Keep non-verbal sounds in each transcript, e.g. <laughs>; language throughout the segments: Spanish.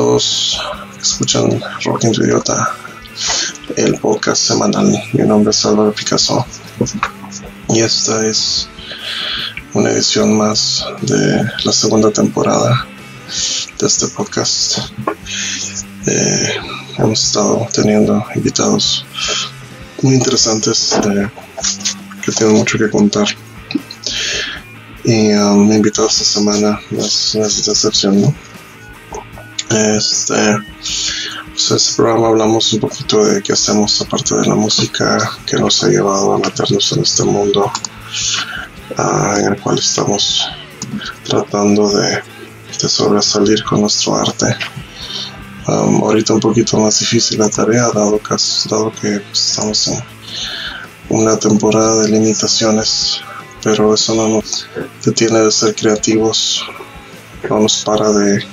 todos? Escuchan Rock Idiota, el podcast semanal. Mi nombre es Álvaro Picasso y esta es una edición más de la segunda temporada de este podcast. Eh, hemos estado teniendo invitados muy interesantes que tienen mucho que contar. Y um, mi invitado esta semana no es, una excepción, ¿no? Este, pues este programa hablamos un poquito de qué hacemos aparte de la música que nos ha llevado a meternos en este mundo uh, en el cual estamos tratando de, de sobresalir con nuestro arte. Um, ahorita un poquito más difícil la tarea, dado que, dado que pues, estamos en una temporada de limitaciones, pero eso no nos detiene de ser creativos, no nos para de,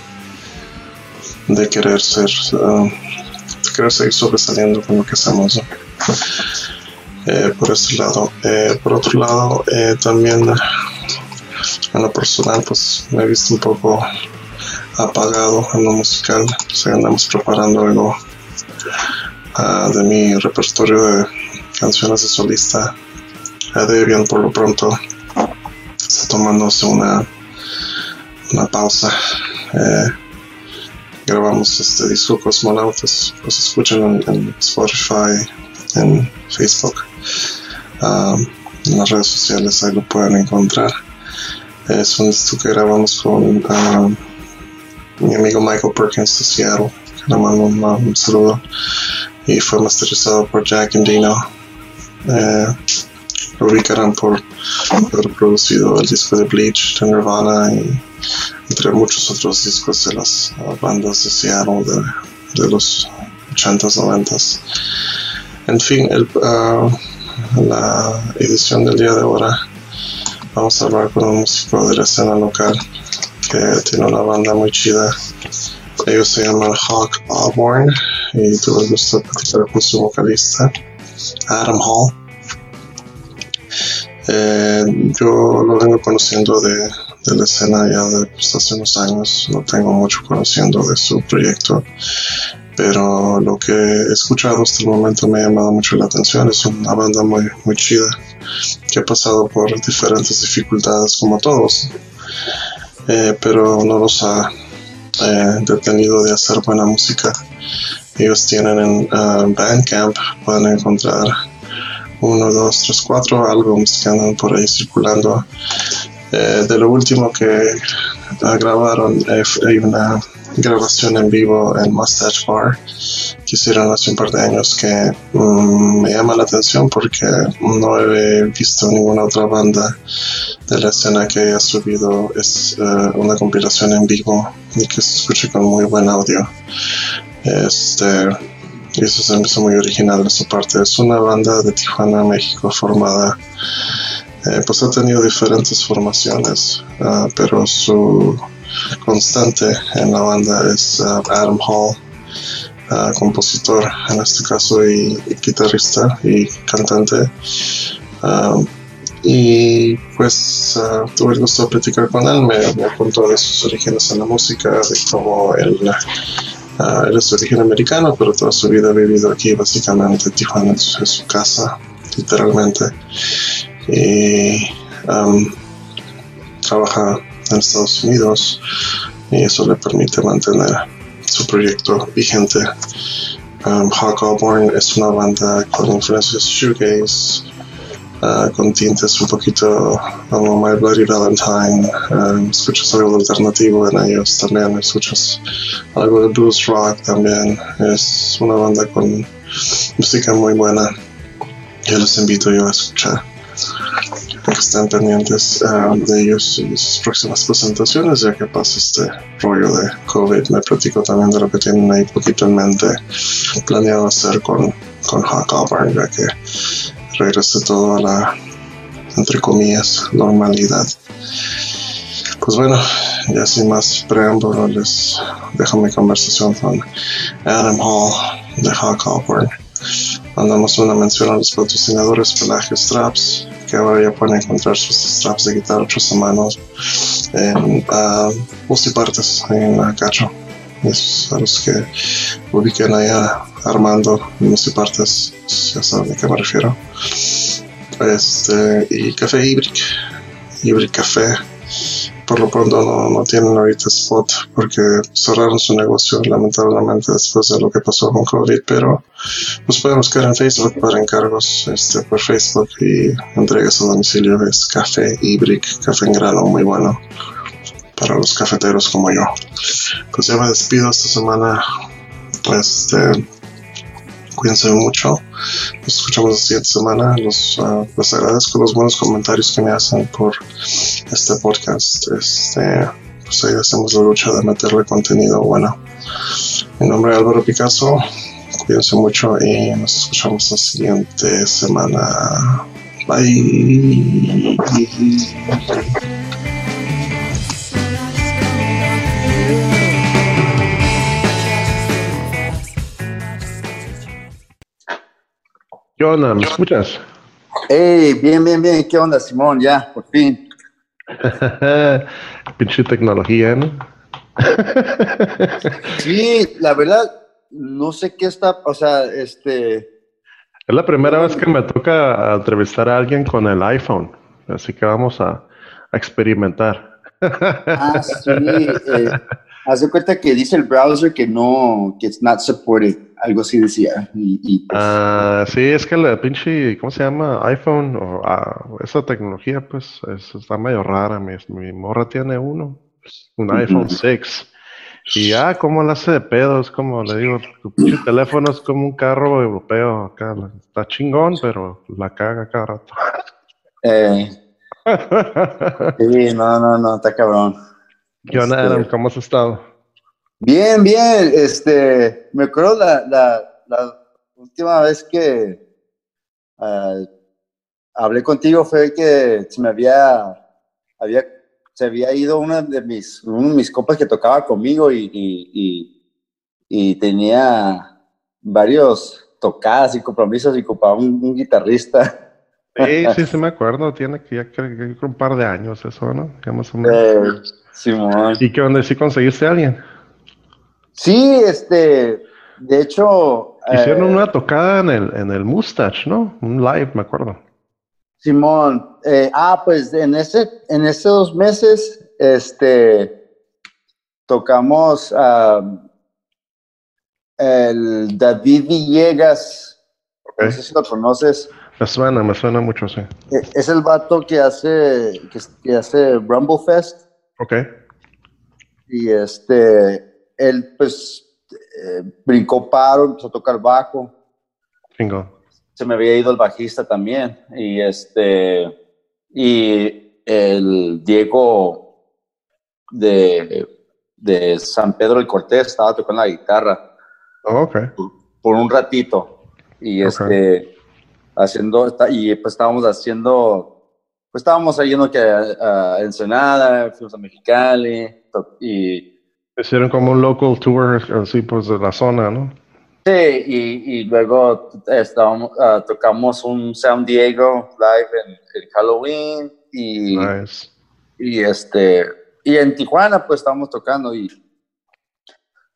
de querer ser, de querer seguir sobresaliendo con lo que hacemos. Eh, por ese lado. Eh, por otro lado, eh, también en lo personal, pues me he visto un poco apagado en lo musical, pues andamos preparando algo uh, de mi repertorio de canciones de solista. Uh, Debian por lo pronto está tomándose una, una pausa. Eh, grabamos este disco Cosmonautas, pues escuchan en, en Spotify, en Facebook, en las redes sociales, ahí lo pueden encontrar. Es un disco que grabamos con mi amigo Michael Perkins de Seattle, que le mando un, saludo, y fue masterizado por Jack and Dino. Eh, lo por haber producido el disco de Bleach de Nirvana y entre muchos otros discos de las uh, bandas de Seattle de, los 80s, 90s. En fin, uh, la edición del día de ahora vamos a hablar con un músico de la escena local que tiene una banda muy chida. Ellos se llaman Hawk Auburn y tuve el gusto de platicar con su vocalista, Adam Hall. Eh, yo lo vengo conociendo de, de la escena ya de pues, hace unos años, no tengo mucho conociendo de su proyecto, pero lo que he escuchado hasta el momento me ha llamado mucho la atención. Es una banda muy, muy chida que ha pasado por diferentes dificultades como todos eh, pero no los ha eh, detenido de hacer buena música. Ellos tienen en uh, Bandcamp, pueden encontrar uno, dos, tres, cuatro álbumes que andan por ahí circulando. Eh, de lo último que grabaron hay una grabación en vivo en Mustache Bar que hicieron hace un par de años que um, me llama la atención porque no he visto ninguna otra banda de la escena que haya subido es uh, una compilación en vivo y que se escuche con muy buen audio. Este y eso se me hizo muy original de su parte. Es una banda de Tijuana México formada eh, pues ha tenido diferentes formaciones uh, pero su constante en la banda es uh, Adam Hall, uh, compositor en este caso y, guitarrista y cantante. Y pues tuve el gusto de platicar con él, me, me, contó de sus orígenes en la música, de cómo él, es de origen americano, pero toda su vida ha vivido aquí, básicamente Tijuana es su casa, literalmente. Y um, trabaja en Estados Unidos y eso le permite mantener su proyecto vigente. Um, Hawk Auburn es una banda con influencias shoegaze, uh, con tintes un poquito como My Bloody Valentine. Um, escuchas algo alternativo en ellos también, escuchas algo de blues rock también. Es una banda con música muy buena. Yo les invito yo a escuchar que estén pendientes uh, de ellos y sus próximas presentaciones, ya que pasa este rollo de COVID. Me platico también de lo que tienen ahí poquito en mente planeado hacer con, con Hawk Auburn, ya que regrese todo a la, entre comillas, normalidad. Pues bueno, ya sin más preámbulo, les dejo mi conversación con Adam Hall de Hawk Auburn. Mandamos una mención a los patrocinadores Pelaje Straps, que ahora ya pueden encontrar sus straps de guitarra hechos a mano en uh, multipartes en uh, Cacho. a los que ubiquen allá Armando, y partes, ya saben a qué me refiero. Este, y Café Híbric, Híbric Café. Por lo pronto no, tienen ahorita spot porque cerraron su negocio lamentablemente después de lo que pasó con COVID, pero nos pueden buscar en Facebook para encargos este, por Facebook y entregas a domicilio es Café Híbric, café en grano muy bueno para los cafeteros como yo. Pues ya me despido esta semana. Este, cuídense mucho. Nos escuchamos la siguiente semana. Los, uh, les agradezco los buenos comentarios que me hacen por este podcast. Este, pues ahí hacemos la lucha de meterle contenido bueno. Mi nombre es Álvaro Picasso. Cuídense mucho y nos escuchamos la siguiente semana. Bye. ¿Qué onda? ¿Me escuchas? Hey, bien, bien, bien. ¿Qué onda, Simón? Ya, por fin. <laughs> Pinche tecnología, ¿no? <laughs> sí, la verdad, no sé qué está, o sea, este... Es la primera vez que me toca entrevistar a alguien con el iPhone, así que vamos a, experimentar. ah, sí. <laughs> Eh, haz de cuenta que dice el browser que no, que it's not supported algo así decía. Y, pues, ah, sí, es que la pinche, ¿cómo se llama? iPhone o ah, esa tecnología, pues está medio rara. Mi, mi, morra tiene uno, un iPhone 6. Y ya, ah, ¿cómo lo hace de pedo? Es como le digo, tu pinche teléfono es como un carro europeo acá. Está chingón, pero la caga cada rato. Eh. <laughs> sí, no, no, no, está cabrón. ¿Qué onda, Adam? Este, ¿Cómo has estado? Bien, bien. Este, me acuerdo la, la, la última vez que uh, hablé contigo fue que se me había, había, se había ido una de mis, uno de mis compas que tocaba conmigo y, y, y, tenía varios tocadas y compromisos y ocupaba un, guitarrista. Sí, <laughs> sí, sí me acuerdo. Tiene que ya que, un par de años eso, ¿no? Ya más o menos. Eh, Simón. ¿Y qué onda? ¿Sí conseguiste a alguien? Sí, este, de hecho... Hicieron eh, una tocada en el, en el Mustache, ¿no? Un live, me acuerdo. Simón, eh, ah, pues en ese, en esos dos meses, este, tocamos el David Villegas, no sé si lo conoces. Me suena, me suena mucho, sí. E, es el vato que hace, que, que hace Rumble Fest. Ok. Y este, él pues eh, brincó paro, empezó a tocar bajo. Se me había ido el bajista también. Y este, y el Diego de, de San Pedro del Cortés estaba tocando la guitarra. Oh, por, un ratito. Y este, haciendo, y pues estábamos haciendo, pues estábamos yendo que a, Ensenada, fuimos a Mexicali, y Hicieron como un local tour, así pues de la zona, ¿no? Sí, y, y luego estábamos, uh, tocamos un San Diego live en, Halloween y, nice. y este y en Tijuana pues estábamos tocando y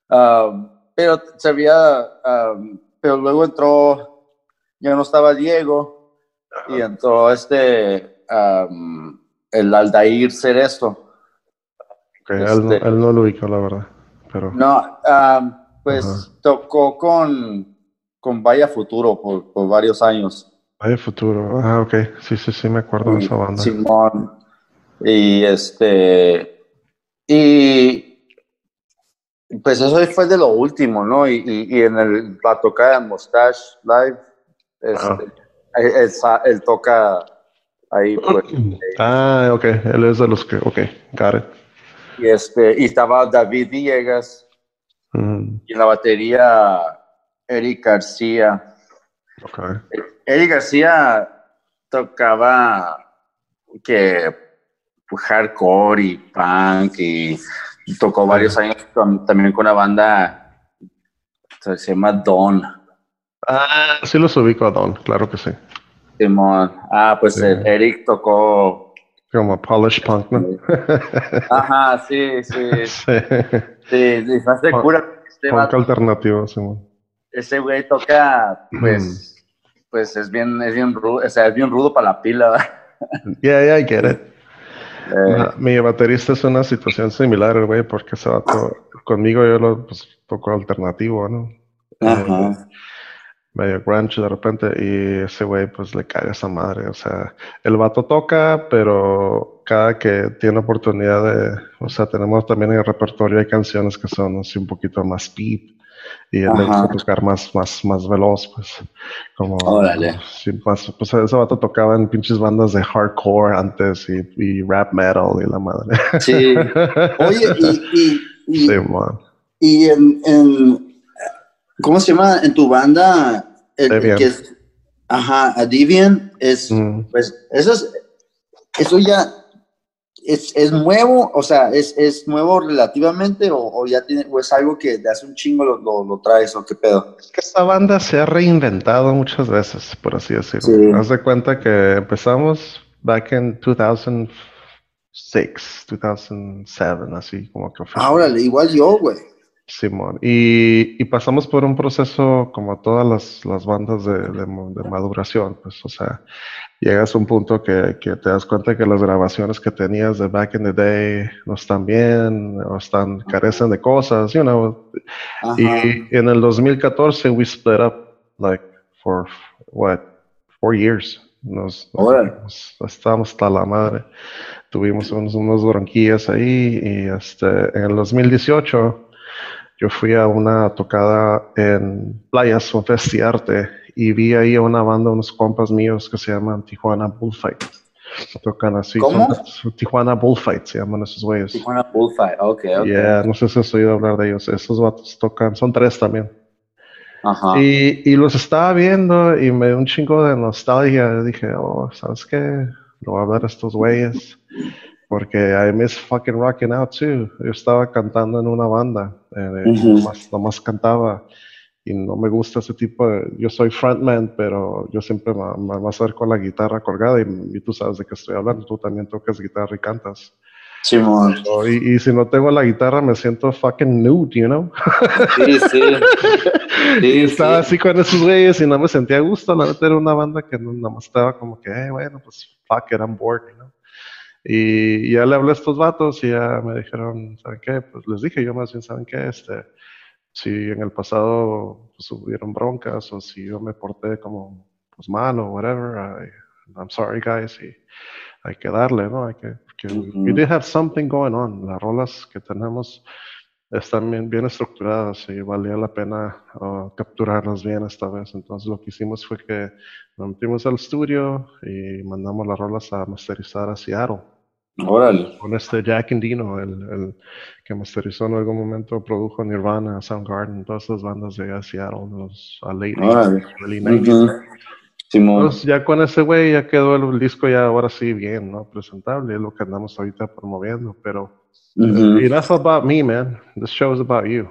um, pero se había um, pero luego entró ya no estaba Diego y entró este um, el Aldair Cerezo este, él, no, lo ubicó, la verdad. Pero... No, pues tocó con, con Vaya Futuro por, por, varios años. Vaya Futuro, ah, ok. Sí, sí, sí, me acuerdo de esa banda. Simón. Y este. Y. Pues eso fue de lo último, ¿no? Y, y, en el, la tocada de Mustache Live, este, él, toca ahí. Pues, ah, ok. Él es de los que. Ok, got it. Y, este, y estaba David Villegas. Y en la batería, Eric García. Eric García tocaba que hardcore y punk y tocó varios años también con una banda se llama Don. Ah, sí los ubico a Don, claro que sí. Simón. Ah, pues Eric tocó Como polish punk, ¿no? <laughs> Ajá, sí, sí. Sí, sí, sí de cura. Este punk alternativo, sí. Ese güey toca, pues, pues es bien, es bien rudo, o sea, es bien rudo para la pila, ¿verdad? <laughs> Yeah, yeah, I get it. Eh. Mi baterista es una situación similar, güey, porque se va todo, conmigo yo lo pues, toco alternativo, ¿no? Ajá. Eh, medio grunge de repente y ese güey pues le cae a esa madre, o sea, el vato toca, pero cada que tiene oportunidad de, o sea, tenemos también en el repertorio hay canciones que son así un poquito más speed y él le gusta tocar más, más, más veloz, pues, como, Órale. pues ese vato tocaba en pinches bandas de hardcore antes y, rap metal y la madre. Sí. <laughs> Oye, y, y, sí, man. y en, en ¿Cómo se llama en tu banda? El, que es, ajá, Adivian es, mm. pues, eso es, eso ya es, es nuevo, o sea, es, es nuevo relativamente o, ya tiene, o es algo que de hace un chingo lo, lo, traes o qué pedo. Es que esta banda se ha reinventado muchas veces, por así decirlo. Haz de cuenta que empezamos back in 2006, 2007, así como que. Ahora, igual yo, güey. Simón. Y, y, pasamos por un proceso como todas las, las bandas de, de, maduración, pues, o sea, llegas a un punto que, que, te das cuenta que las grabaciones que tenías de back in the day no están bien, o están, carecen de cosas, you know. Y en el 2014 we split up, like, for, what, four years. Nos, nos, estábamos hasta la madre. Tuvimos unos, unos bronquillas ahí y este, en el 2018 yo fui a una tocada en Playas, un festiarte, y vi ahí a una banda, unos compas míos que se llaman Tijuana Bullfight. Tocan así. ¿Cómo? Tijuana Bullfight se llaman esos güeyes. Tijuana Bullfight, ok, ok. Yeah, no sé si has oído hablar de ellos. Esos vatos tocan, son tres también. Ajá. Y, y los estaba viendo y me dio un chingo de nostalgia. Dije, oh, ¿sabes qué? Lo voy a ver a estos güeyes porque I miss fucking rocking out too. Yo estaba cantando en una banda, eh, nomás, cantaba y no me gusta ese tipo de... Yo soy frontman, pero yo siempre me, me voy a hacer con la guitarra colgada y, tú sabes de qué estoy hablando, tú también tocas guitarra y cantas. Sí, y, y, si no tengo la guitarra me siento fucking nude, you know? Sí, sí. <laughs> y estaba así con esos güeyes y no me sentía a gusto, la verdad era una banda que nada más estaba como que, hey, bueno, pues fuck it, I'm bored? Y ya le hablé a estos vatos y ya me dijeron, ¿saben qué? Pues les dije yo más bien, ¿saben qué? Este, si en el pasado pues, hubieron broncas o si yo me porté como pues mal o whatever, I, I'm sorry guys y hay que darle, ¿no? Hay que, we did have something going on. Las rolas que tenemos están bien, bien estructuradas y valía la pena uh, capturarlas bien esta vez. Entonces lo que hicimos fue que nos metimos al estudio y mandamos las rolas a masterizar a Seattle. Órale. Con este Jack Endino, el, el, que masterizó en algún momento, produjo Nirvana, Soundgarden, todas esas bandas de Seattle, los a late Entonces, ya con ese güey ya quedó el, disco ya ahora sí bien, ¿no? Presentable, es lo que andamos ahorita promoviendo, pero that's about me, man. The show is about you.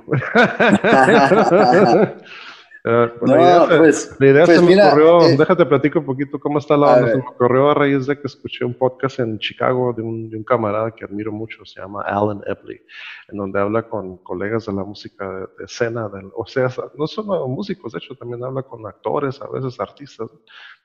Uh, <laughs> no, idea, pues, la idea pues se me ocurrió, eh, déjate platico un poquito cómo está la onda. Se me ocurrió a raíz de que escuché un podcast en Chicago de un, de un camarada que admiro mucho, se llama Alan Epley, en donde habla con colegas de la música de, escena, del, o sea, no solo músicos, de hecho, también habla con actores, a veces artistas,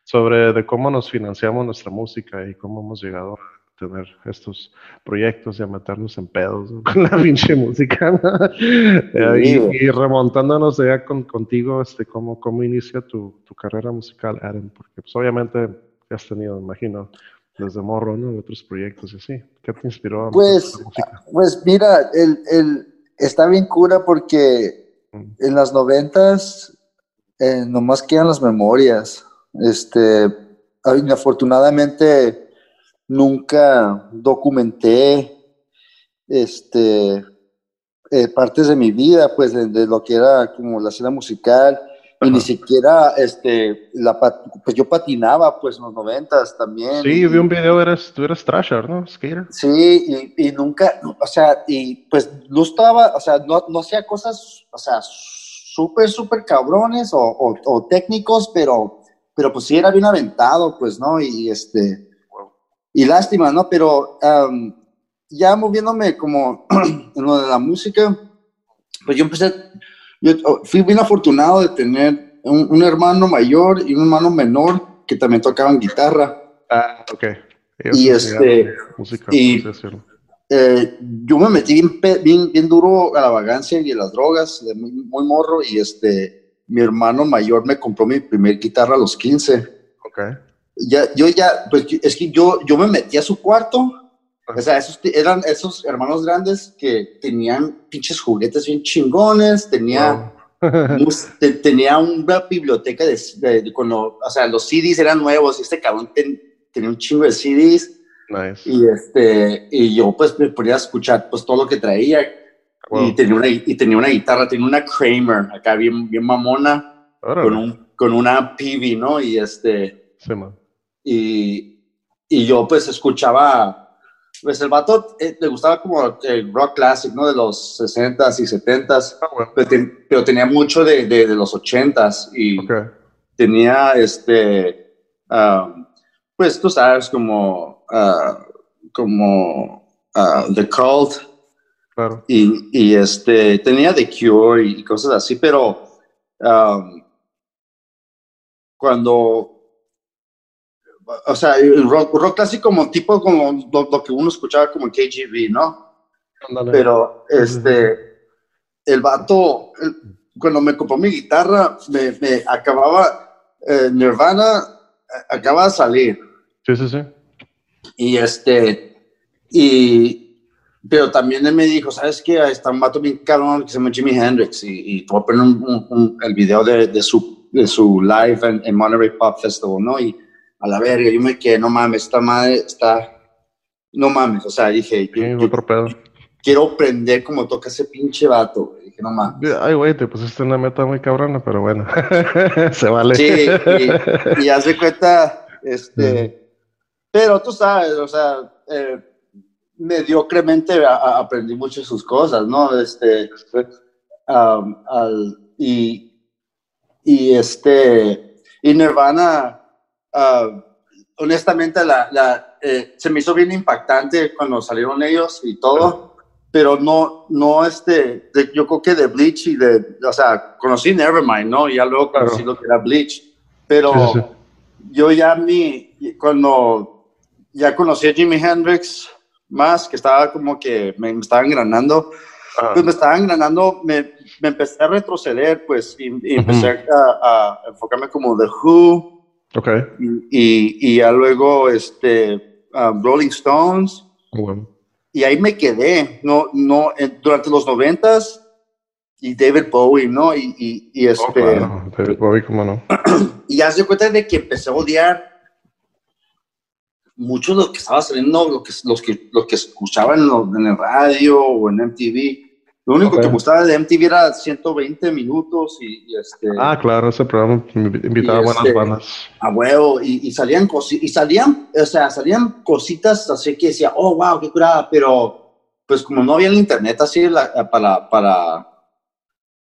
sobre de cómo nos financiamos nuestra música y cómo hemos llegado a tener estos proyectos y a meternos en pedos <laughs> con la pinche música. y, remontándonos ya con, contigo, este, ¿cómo, cómo inicia tu, tu, carrera musical, Adam? Porque pues, obviamente has tenido, imagino, desde morro, ¿no? Otros proyectos y así. ¿Qué te inspiró a pues, música? Pues mira, el, el, está bien cura porque mm. en las noventas eh, nomás quedan las memorias. Este, afortunadamente nunca documenté este, eh, partes de mi vida, pues de, lo que era como la escena musical, y ni siquiera, este, la, pues yo patinaba, pues en los noventas también. Sí, vi un video, eres, tú eres trasher, ¿no? Skater. Sí, y, nunca, o sea, y pues no estaba, o sea, no, no hacía cosas, o sea, súper, súper cabrones o, o, técnicos, pero, pero pues sí era bien aventado, pues, ¿no? Y este, y lástima, ¿no? Pero am, ya moviéndome como <clears throat> en lo de la música, pues yo empecé, yo oh, fui bien afortunado de tener un, un hermano mayor y un hermano menor que también tocaban guitarra. Ah, ok. Y este, Música, y-. Eh, yo me metí bien, bien, bien duro a la vagancia y a las drogas, de muy, muy morro, y este, mi hermano mayor me compró mi primer guitarra a los 15. Ok. Ya, yo ya, pues es que yo, yo me metí a su cuarto, o sea, esos, eran esos hermanos grandes que tenían pinches juguetes bien chingones, tenía, Wow. <laughs> te- tenía una biblioteca de, de- de cuando, o sea, los CDs eran nuevos y este cabrón ten- tenía un chingo de CDs. nice. Y, este, y yo pues me ponía a escuchar pues todo lo que traía Wow. y, tenía una, y tenía una guitarra, tenía una Kramer acá bien, bien mamona Órale. con, un, con una PV, ¿no? Y, este, Sí, man. Y, y yo pues escuchaba, pues el vato eh, le gustaba como el rock classic, ¿no? De los 60s y 70s, Ah, bueno. pero, ten- pero tenía mucho de, de, de los 80s y tenía este, um, pues tú sabes, como, ah, como ah, The Cult Claro. y, y, este, tenía The Cure y, cosas así, pero um, cuando, o sea, rock, rock clásico como tipo como lo, lo que uno escuchaba como KGB, ¿no? Ándale. Pero este, el vato, el- cuando me compró mi guitarra, me, me acababa, eh, Nirvana eh, acaba de salir. Sí, sí, sí. Y este, y, pero también él me dijo, ¿sabes qué? Ahí Está un vato bien cabrón que se llama Jimi Hendrix y, y a poner un- un- un- el video de, de su, de su live en, en Monterey Pop Festival, ¿no? Y a la verga, yo me quedé, no mames, esta madre está, no mames, o sea, dije, Sí, yo otro pedo. quiero aprender cómo toca ese pinche vato, güey. Dije, no mames. Ay, güey, te pusiste una meta muy cabrona, pero bueno. <laughs> Se vale. Sí, y, <laughs> y haz de cuenta, este, pero tú sabes, o sea, eh, mediocremente a- a- aprendí mucho de sus cosas, ¿no? Este, um, al- y, y este, y Nirvana, ah, honestamente, la, la, eh, se me hizo bien impactante cuando salieron ellos y todo, pero no, no, este, de- yo creo que de Bleach y de, o sea, conocí Nevermind, ¿no? Y ya luego Claro. conocí lo que era Bleach, pero Sí, sí, sí. yo ya mi, cuando ya conocí a Jimi Hendrix más, que estaba como que me, me estaba engranando, Ah, pues me estaba engranando, me, me empecé a retroceder, pues, y, y empecé a, a enfocarme como The Who, ok. y, y, ya luego, este, um, Rolling Stones, Bueno. y ahí me quedé, no, no, en- durante los noventas, y David Bowie, ¿no? Y, y, y Oh, este, claro. David Bowie, cómo no. <clears throat> y ya se cuenta de que empecé a odiar mucho lo que estaba saliendo, lo que, los que, lo que escuchaban en, lo- en el radio o en MTV. Lo único que me gustaba de MTV era 120 minutos y, y este, Ah, claro, ese programa invi- invitaba Y buenas este- bandas. a huevo, y, y salían cosi- y salían, o sea, salían cositas así que decía, oh, wow, qué curada, pero pues como no había el internet así la- para, para,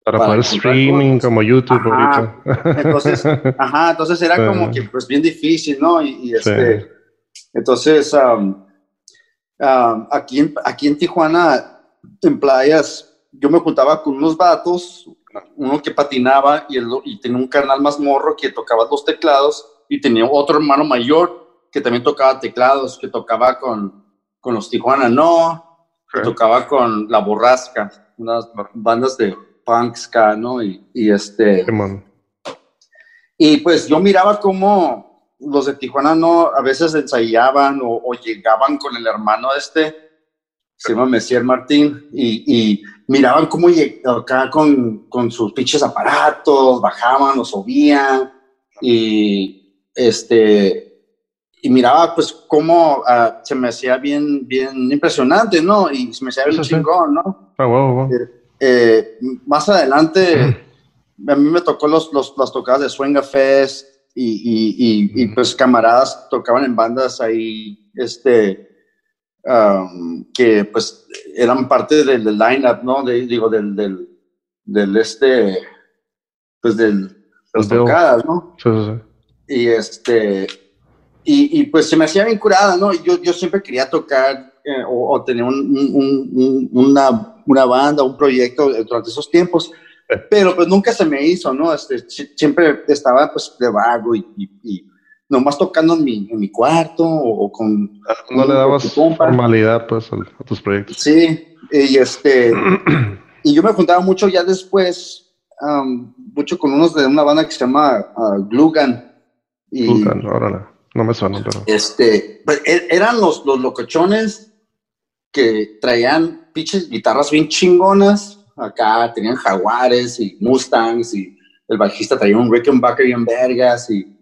Para, para poder streaming como YouTube Ajá. ahorita. Entonces, <laughs> ajá, entonces era como que pues bien difícil, ¿no? Y, y, este, entonces, am, aquí, en, aquí en Tijuana, en playas, yo me juntaba con unos vatos, uno que patinaba y, el, y tenía un canal más morro que tocaba los teclados y tenía otro hermano mayor que también tocaba teclados, que tocaba con, con los Tijuana No, que tocaba con La Borrasca, unas bandas de punk ska, ¿no? Y, y este... Y pues yo miraba cómo los de Tijuana no a veces ensayaban o, o llegaban con el hermano este, se llama Messier Martín, y, y miraban cómo acá con, con sus pinches aparatos, bajaban o subían, y este, y miraba pues cómo ah, se me hacía bien, bien impresionante, ¿no? Y se me hacía bien Sí, chingón, ¿no? Ah, wow, wow. Eh, más adelante, <clears throat> a mí me tocó los, los, las tocadas de Swinga Fest y, y, y, y, pues camaradas tocaban en bandas ahí, este, um, que pues eran parte del, del line-up, ¿no? De- digo, del, del, del este, pues del, de las tocadas, ¿no? Sí, sí, sí. Y este, y, y, pues se me hacía bien curada, ¿no? Yo, yo siempre quería tocar eh, o, tener un, un, una, una, banda, un proyecto durante esos tiempos, pero pues nunca se me hizo, ¿no? Este, siempre estaba pues de vago y, y, nomás tocando en mi, en mi cuarto o, con... No le dabas formalidad pues a, tus proyectos. Sí, y este... <clears throat> y yo me juntaba mucho ya después, mucho con unos de una banda que se llama uh, Glugan. Y, Glugan, órale. No me suena, pero. Este, pues, e, eran los, los locochones que traían pinches guitarras bien chingonas. Acá tenían jaguares y mustangs y el bajista traía un Rickenbacker y en vergas y,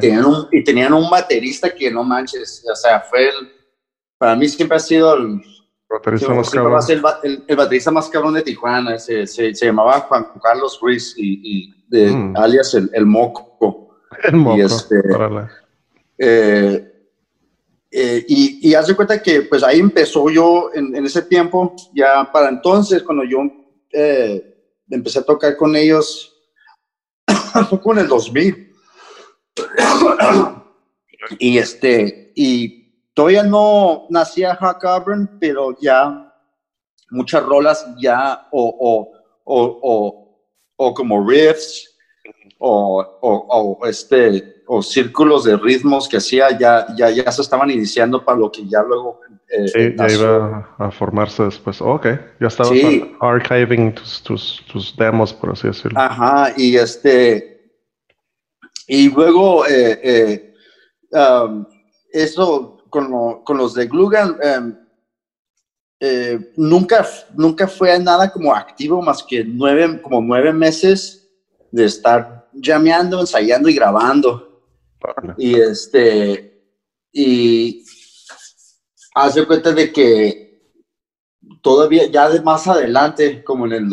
tenían un, y tenían un baterista que no manches, o sea, fue el, para mí siempre ha sido el baterista más cabrón. El, baterista más cabrón de Tijuana, se, se, llamaba Juan Carlos Ruiz y, de, mm. alias el, el, Moco. El Moco, este, eh, eh, y, y haz de cuenta que pues ahí empezó yo en, ese tiempo, ya para entonces, cuando yo eh, empecé a tocar con ellos, <coughs> fue con el 2000. Y este, y todavía no nacía Hack Auburn, pero ya muchas rolas ya, o, o, o, o, o como riffs, o, o, este, o círculos de ritmos que hacía ya, ya, ya se estaban iniciando para lo que ya luego... Eh, sí, ya iba a formarse después. ok, ya estabas archiving tus, tus, tus, demos, por así decirlo. Ajá, y este... Y luego, eh, eh, um, eso con, con, los de Glugan, um, nunca, nunca fue nada como activo más que nueve, como nueve meses de estar llameando, ensayando y grabando. Y este, y hace cuenta de que todavía, ya de más adelante, como en el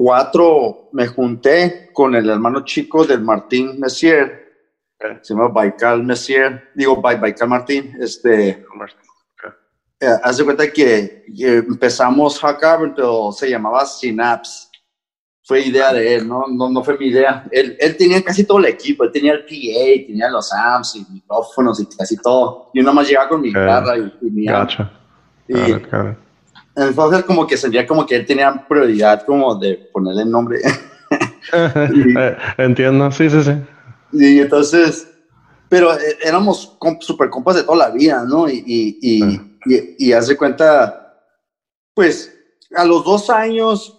2004, me junté con el hermano chico del Martín Messier, se llama Baikal Messier, digo Baikal Martín, este, eh, hace cuenta que, empezamos Hack pero se llamaba Synapse fue idea de él, ¿no? No, no fue mi idea. Él, él, tenía casi todo el equipo, él tenía el PA, tenía los amps y micrófonos y casi todo. Yo nada más llegaba con mi guitarra y, mi gacha. Y entonces como que sentía como que él tenía prioridad como de ponerle el nombre. <laughs> Eh, entiendo, sí, sí, sí. Y entonces, pero eh, éramos super compas de toda la vida, ¿no? Y, y, y, y, hace cuenta, pues a los dos años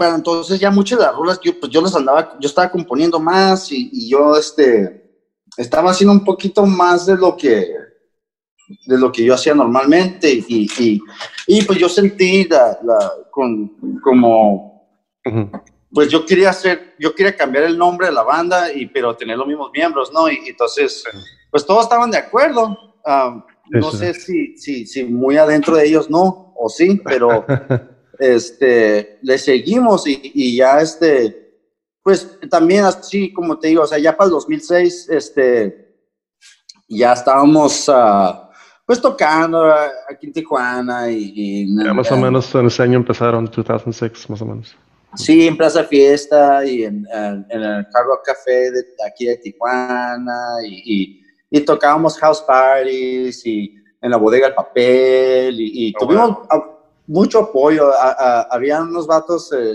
pero entonces ya muchas de las rolas yo, pues yo las andaba, yo estaba componiendo más y, yo este, estaba haciendo un poquito más de lo que, de lo que yo hacía normalmente y, y, y pues yo sentí la, la con, como, pues yo quería hacer, yo quería cambiar el nombre de la banda, y, pero tener los mismos miembros, ¿no? Y, entonces, pues todos estaban de acuerdo. no sé si, si, si muy adentro de ellos no, o sí, pero <laughs> este, le seguimos y, ya este, pues también así como te digo, o sea, ya para el 2006, este, ya estábamos, uh, pues tocando aquí en Tijuana y... más o menos en ese año empezaron, 2006, más o menos. Sí, en Plaza Fiesta y en, en, el Hard Rock Café de aquí de Tijuana y, y, tocábamos house parties y en la bodega El Papel y, oh, tuvimos mucho apoyo. había unos vatos, eh,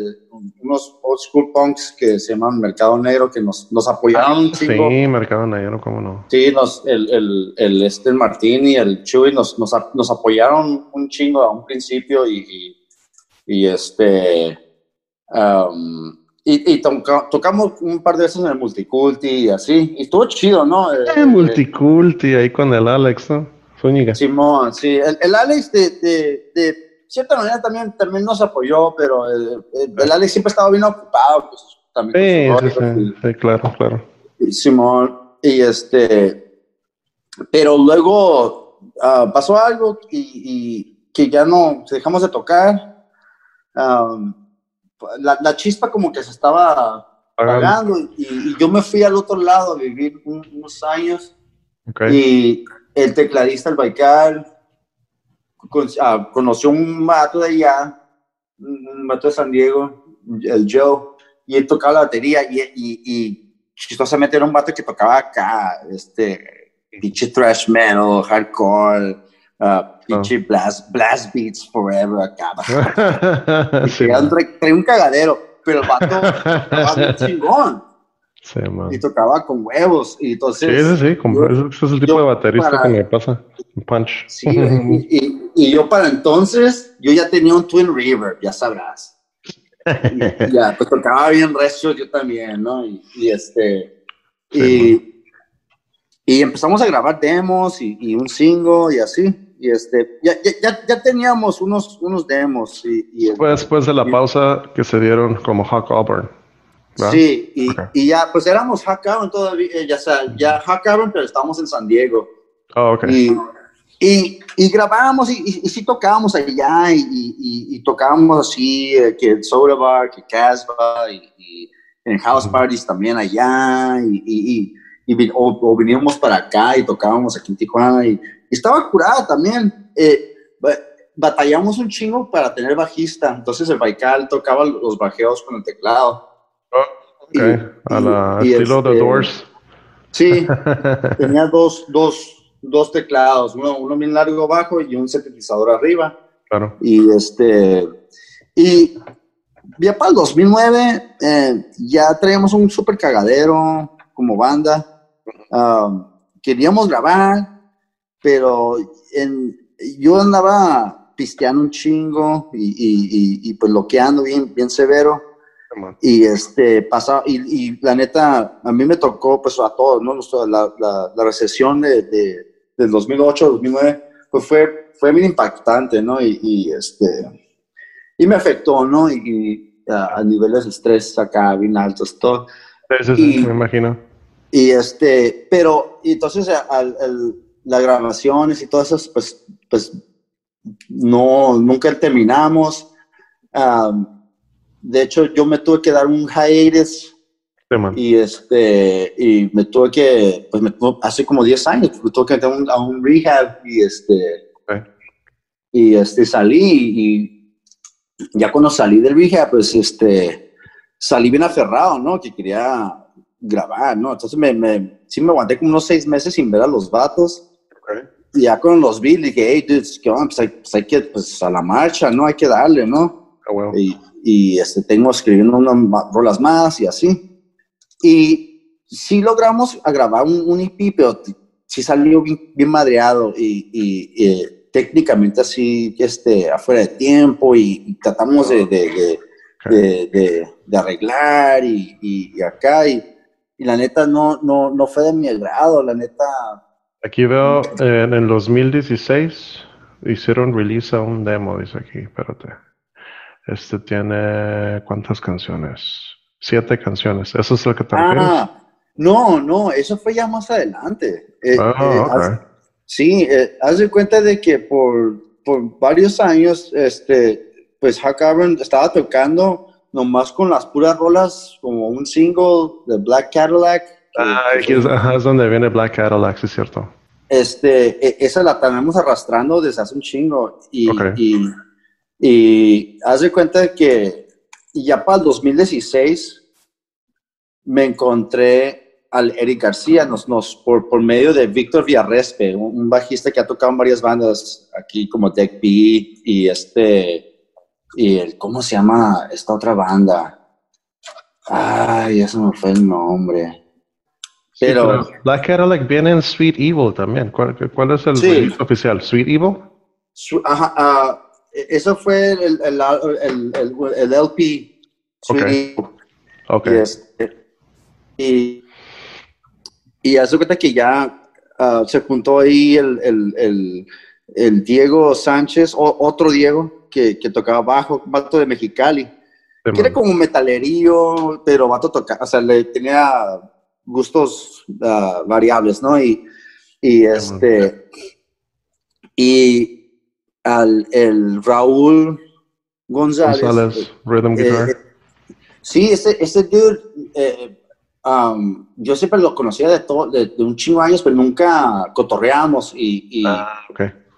unos old school punks que se llaman Mercado Negro que nos, nos apoyaron un chingo. Sí, Mercado Negro, cómo no. Sí, nos, el, el, el, este, Martín y el Chuy nos, nos, nos, apoyaron un chingo a un principio y, y, este. Um, y, y tocamos un par de veces en el Multiculti y así. Y estuvo chido, ¿no? El, eh, Multiculti, ahí con el Alex, ¿no? Simón, sí. El, el Alex de, de, de cierta manera también, también nos apoyó, pero el, el, Alex siempre estaba bien ocupado. Pues, también sí, sí, claro, claro. Y Simón, y este, pero luego uh, pasó algo y, y, que ya no dejamos de tocar. Um, la, la, chispa como que se estaba apagando y, y, yo me fui al otro lado a vivir unos años. Okay. Y el tecladista, el Baikal, Ah, conoció un vato de allá, un vato de San Diego, el Joe, y él tocaba la batería y, y, y chistosamente era un vato que tocaba acá, este, pinche thrash metal, hardcore, uh, pinche blast, blast beats forever acá. <laughs> sí, Traía un, cagadero, pero el vato tocaba bien <laughs> chingón Sí, y tocaba con huevos. Y Sí, entonces, sí, sí. como- yo- ese ese es el tipo yo de baterista para- que me pasa. Un punch. sí, y, y- y yo para entonces, yo ya tenía un Twin River, ya sabrás. Y <laughs> ya, pues tocaba bien recio yo también, ¿no? Y, y este, y, y empezamos a grabar demos y, un single y así. Y este, ya, ya, ya, ya teníamos unos, unos demos y, y Fue después de la pausa que se dieron como Hawk Auburn. ¿verdad? Sí, y, ya, pues éramos Hack Auburn todavía, ya, sea, ya Hack Auburn, pero estábamos en San Diego. Oh, ok. Y, y, y grabábamos y, y, y sí tocábamos allá y, tocábamos así, eh, que Soda Bar, que Casbah y, en house parties también allá y, o, o veníamos para acá y tocábamos aquí en Tijuana y, estaba curada también. Eh, ba- batallamos un chingo para tener bajista, entonces el Baikal tocaba los bajeos con el teclado. Ok. y- A la estilo este, Doors. Sí, <laughs> tenía dos, dos, dos teclados, uno, uno bien largo abajo y un sintetizador arriba. claro. Y este, y ya para el 2009 eh, ya traíamos un super cagadero como banda. Um, queríamos grabar, pero en- yo andaba pisteando un chingo y, y, y, y, pues loqueando bien, bien severo. Y este pasaba, y, la neta, a mí me tocó, pues a todos, ¿no? La, la, la recesión de, de, del 2008, 2009, pues fue, fue bien impactante, ¿no? Y, y, este, y me afectó, ¿no? Y, y a, a niveles de estrés acá bien altos, todo. Sí, sí, me imagino. Y este, pero, y entonces a- al- al- las grabaciones y todas esas, pues, pues, no, nunca terminamos. Am, de hecho, yo me tuve que dar un hiatus Sí, y este, y me tuve que, pues, me hace como 10 años, me tuve que meter un, a un rehab y este, Ok. y este, salí y ya cuando salí del rehab, pues, este, salí bien aferrado, ¿no? Que quería grabar, ¿no? Entonces me, me, sí me aguanté como unos seis meses sin ver a los vatos. Ok. Y ya cuando los vi, dije, hey, dudes, ¿qué onda? Pues hay, pues hay que, pues a la marcha, ¿no? Hay que darle, ¿no? Ah, bueno. Y, y este, tengo escribiendo unas rolas más y así. Y sí logramos grabar un, un EP, pero sí salió bien, madreado y, eh, técnicamente así, este, afuera de tiempo y, tratamos de, arreglar y, acá y, y la neta no, no, no fue de mi agrado, la neta. Aquí veo eh, en el 2016 hicieron release a un demo, dice aquí, espérate. Este tiene ¿cuántas canciones? Siete canciones. ¿Eso es lo que te refieres? Ah, no, no, eso fue ya más adelante. Eh, Ah, eh, ok. haz- sí, eh, haz de cuenta de que por, por varios años, este, pues Hack Auburn estaba tocando nomás con las puras rolas, como un single de Black Cadillac. Ah, que aquí es, ajá, es donde viene Black Cadillac, sí es cierto. este, e- esa la tenemos arrastrando desde hace un chingo. Y, y haz de cuenta que ya para el 2016 me encontré al Eric García, nos, nos, por, por medio de Víctor Villarrespe, un, un bajista que ha tocado en varias bandas aquí como Deck B y este, y el, ¿cómo se llama esta otra banda? Ay, ya se me fue el nombre. Sí, Pero, Black Cadillac viene en Sweet Evil también. ¿Cuál, cuál es el Sí. oficial? ¿Sweet Evil? Su- ajá, ah, eso fue el, el, el, el, LP. Ok. Sweetie. Ok. Y, este, y, y hace cuenta que ya ah, se juntó ahí el, el, Diego Sánchez, o, otro Diego, que, que tocaba bajo, vato de Mexicali. Sí, Que era como metalerío, pero vato tocaba, o sea, le tenía gustos ah, variables, ¿no? Y, y este, y al, el Raúl González. González, Rhythm eh, Guitar. eh, sí, ese, ese dude, eh, um, yo siempre lo conocía de, todo, de, de un chingo de años, pero nunca cotorreamos y, y ah,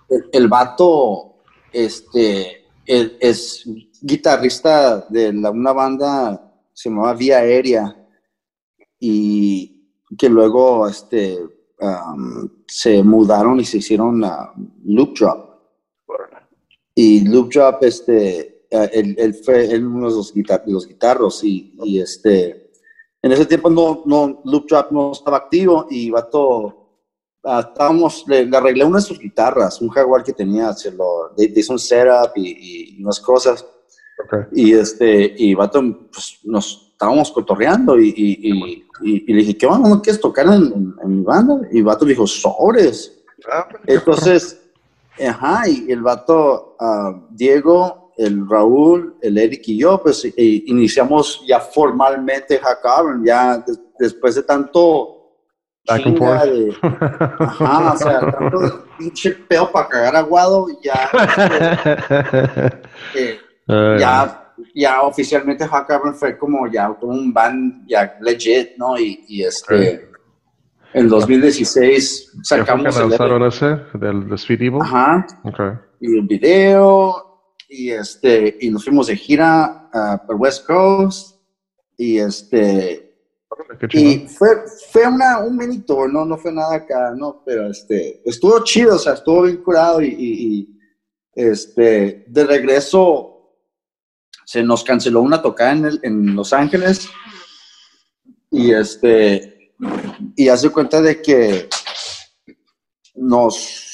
el, el vato este, el- es guitarrista de la- una banda, se llamaba Vía Aérea, y que luego este, um, se mudaron y se hicieron a Loop Drop. Y Loop Drop, este, eh, él, él fue uno de los, guitar los guitarros y, y, este, en ese tiempo no, no, Loop Drop no estaba activo y vato, uh, estábamos, le, le, arreglé una de sus guitarras, un Jaguar que tenía, se lo, le, hizo un setup y, y unas cosas. Okay. Y este, y vato, pues nos estábamos cotorreando y, y, y, le dije, ¿qué onda? ¿No quieres tocar en, en, en mi banda? Y vato dijo, sobres. Ah, Entonces, ajá, y el vato, uh, Diego, el Raúl, el Eric y yo, pues e, iniciamos ya formalmente Hack ya de, después de tanto Back and forth. de, ajá, o sea, tanto pinche pedo para cagar aguado, ya, <laughs> eh, Uh, ya, ya oficialmente Hack fue como ya como un band ya legit, ¿no? Y, y este, en 2016 sacamos ¿Ya el fue que lanzaron ese del de Sweet Evil? Ajá. Okay. y un video y este y nos fuimos de gira uh, por West Coast y este qué y fue fue una un mini tour no no fue nada acá no pero este estuvo chido o sea estuvo bien curado y, y, y, este de regreso se nos canceló una tocada en, el, en Los Ángeles y este y hace cuenta de que nos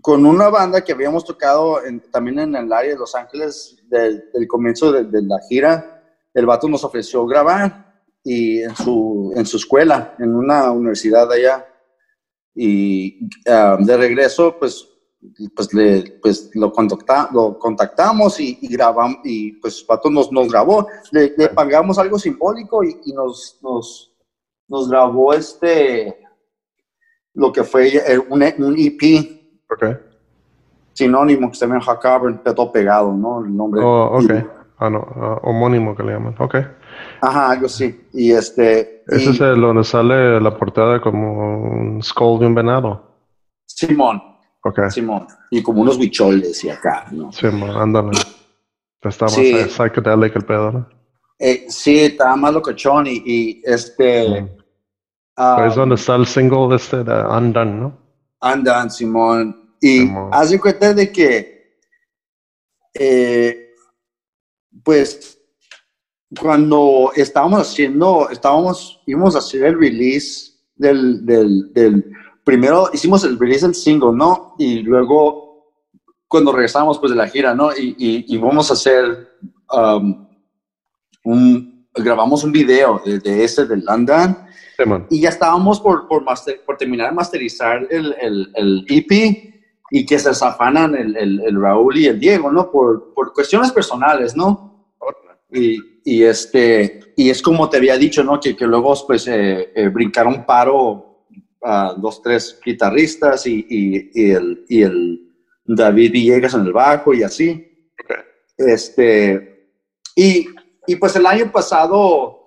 con una banda que habíamos tocado en, también en el área de Los Ángeles del, del comienzo de, de, la gira, el vato nos ofreció grabar y en su, en su escuela, en una universidad allá. Y um, de regreso, pues, pues, le, pues lo, contacta, lo contactamos y, y grabamos, y pues vato nos, nos grabó. Le, le pagamos algo simbólico y, y nos, nos, nos grabó este, lo que fue un, un E EP Okay. sinónimo que se llama Hackabern, todo pegado, ¿no? El nombre. Oh, ok. Ah, no, uh, homónimo que le llaman. Ok. Ajá, algo sí. Y este. Ese y, es el donde sale la portada como un skull de un venado. Simón, Ok. Simón. Y como unos bicholes y acá, ¿no? Sí, man, ándale. Está más Sí. eh, psychedelic el pedo, ¿no? Eh, sí, estaba más locochón y, y este. Mm. ah, es donde está el single de este de Undone, ¿no? andan, Simón. Y Simón. haz de cuenta de que, eh, pues, cuando estábamos haciendo, estábamos, íbamos a hacer el release del, del, del, primero hicimos el release del single, ¿no? Y luego, cuando regresamos, pues, de la gira, ¿no? Y, y, y vamos a hacer, um, un, grabamos un video de, de ese del Andan Sí, y ya estábamos por, por, master, por terminar de masterizar el, el, el, EP y que se zafanan el, el, el, Raúl y el Diego, ¿no? Por, por cuestiones personales, ¿no? Y, y, este, y es como te había dicho, ¿no? Que, que luego pues eh, eh, brincaron paro a dos, tres guitarristas y, y, y, el, y el David Villegas en el bajo y así. Okay. Este, y, y pues el año pasado...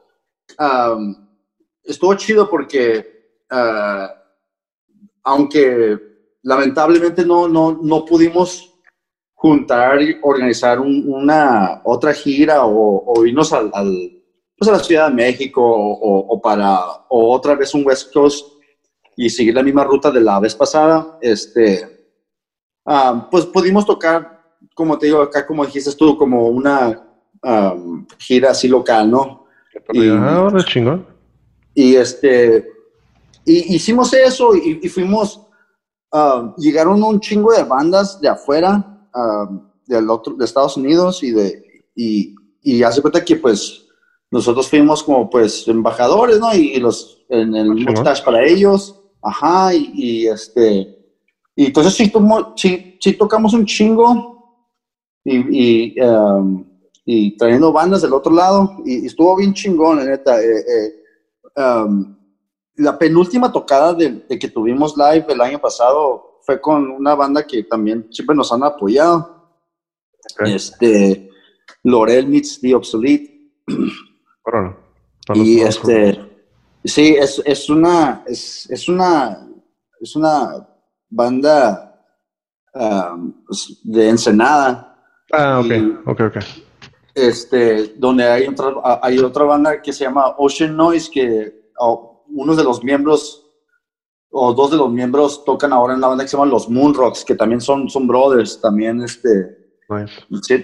Estuvo chido porque, uh, aunque lamentablemente no, no, no pudimos juntar y organizar un, una otra gira o, irnos al, pues a la Ciudad de México o, para o otra vez un West Coast y seguir la misma ruta de la vez pasada, este, pues pudimos tocar, como te digo acá, como dijiste tú, como una um, gira así local, ¿no? Y, ah, chingón. Y este, y hicimos eso y, y fuimos, uh, llegaron un chingo de bandas de afuera, uh, del otro, de Estados Unidos y de, y, y hace cuenta que pues nosotros fuimos como pues embajadores, ¿no? Y, y los, en el mustache para ellos, ajá, y, y, este, y entonces sí, tomo, sí, sí tocamos un chingo y, y, um, y trayendo bandas del otro lado y, estuvo bien chingón, la neta. Eh, eh, Um, la penúltima tocada de, de, que tuvimos live el año pasado fue con una banda que también siempre nos han apoyado. Okay. Este, Lorel Meets The Obsolete. <clears throat> Bueno, no y este, sí, es, es, una, es, es, una, es una banda um, de Ensenada. Ah, ok, y, ok, ok este, donde hay otra, hay otra banda que se llama Ocean Noise, que oh, uno de los miembros o dos de los miembros tocan ahora en la banda que se llama Los Moonrocks, que también son, son brothers, también este,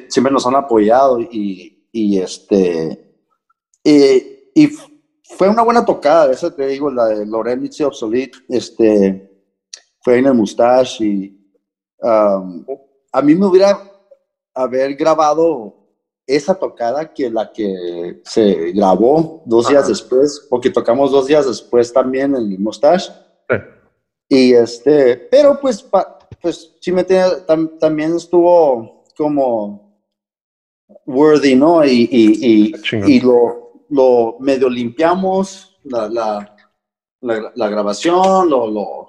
siempre nos han apoyado y, y este, y, y fue una buena tocada, esa te digo, la de Loren Mitzi Obsolete, este, fue en el Mustache y um, a mí me hubiera haber grabado esa tocada que la que se grabó dos días después, porque tocamos dos días después también en el Mustache. Sí. Y este, pero pues, pa- pues sí me tenía- tam- también estuvo como worthy, ¿no? Y, y, y, y lo, lo medio limpiamos, la, la, la, la grabación, lo, lo,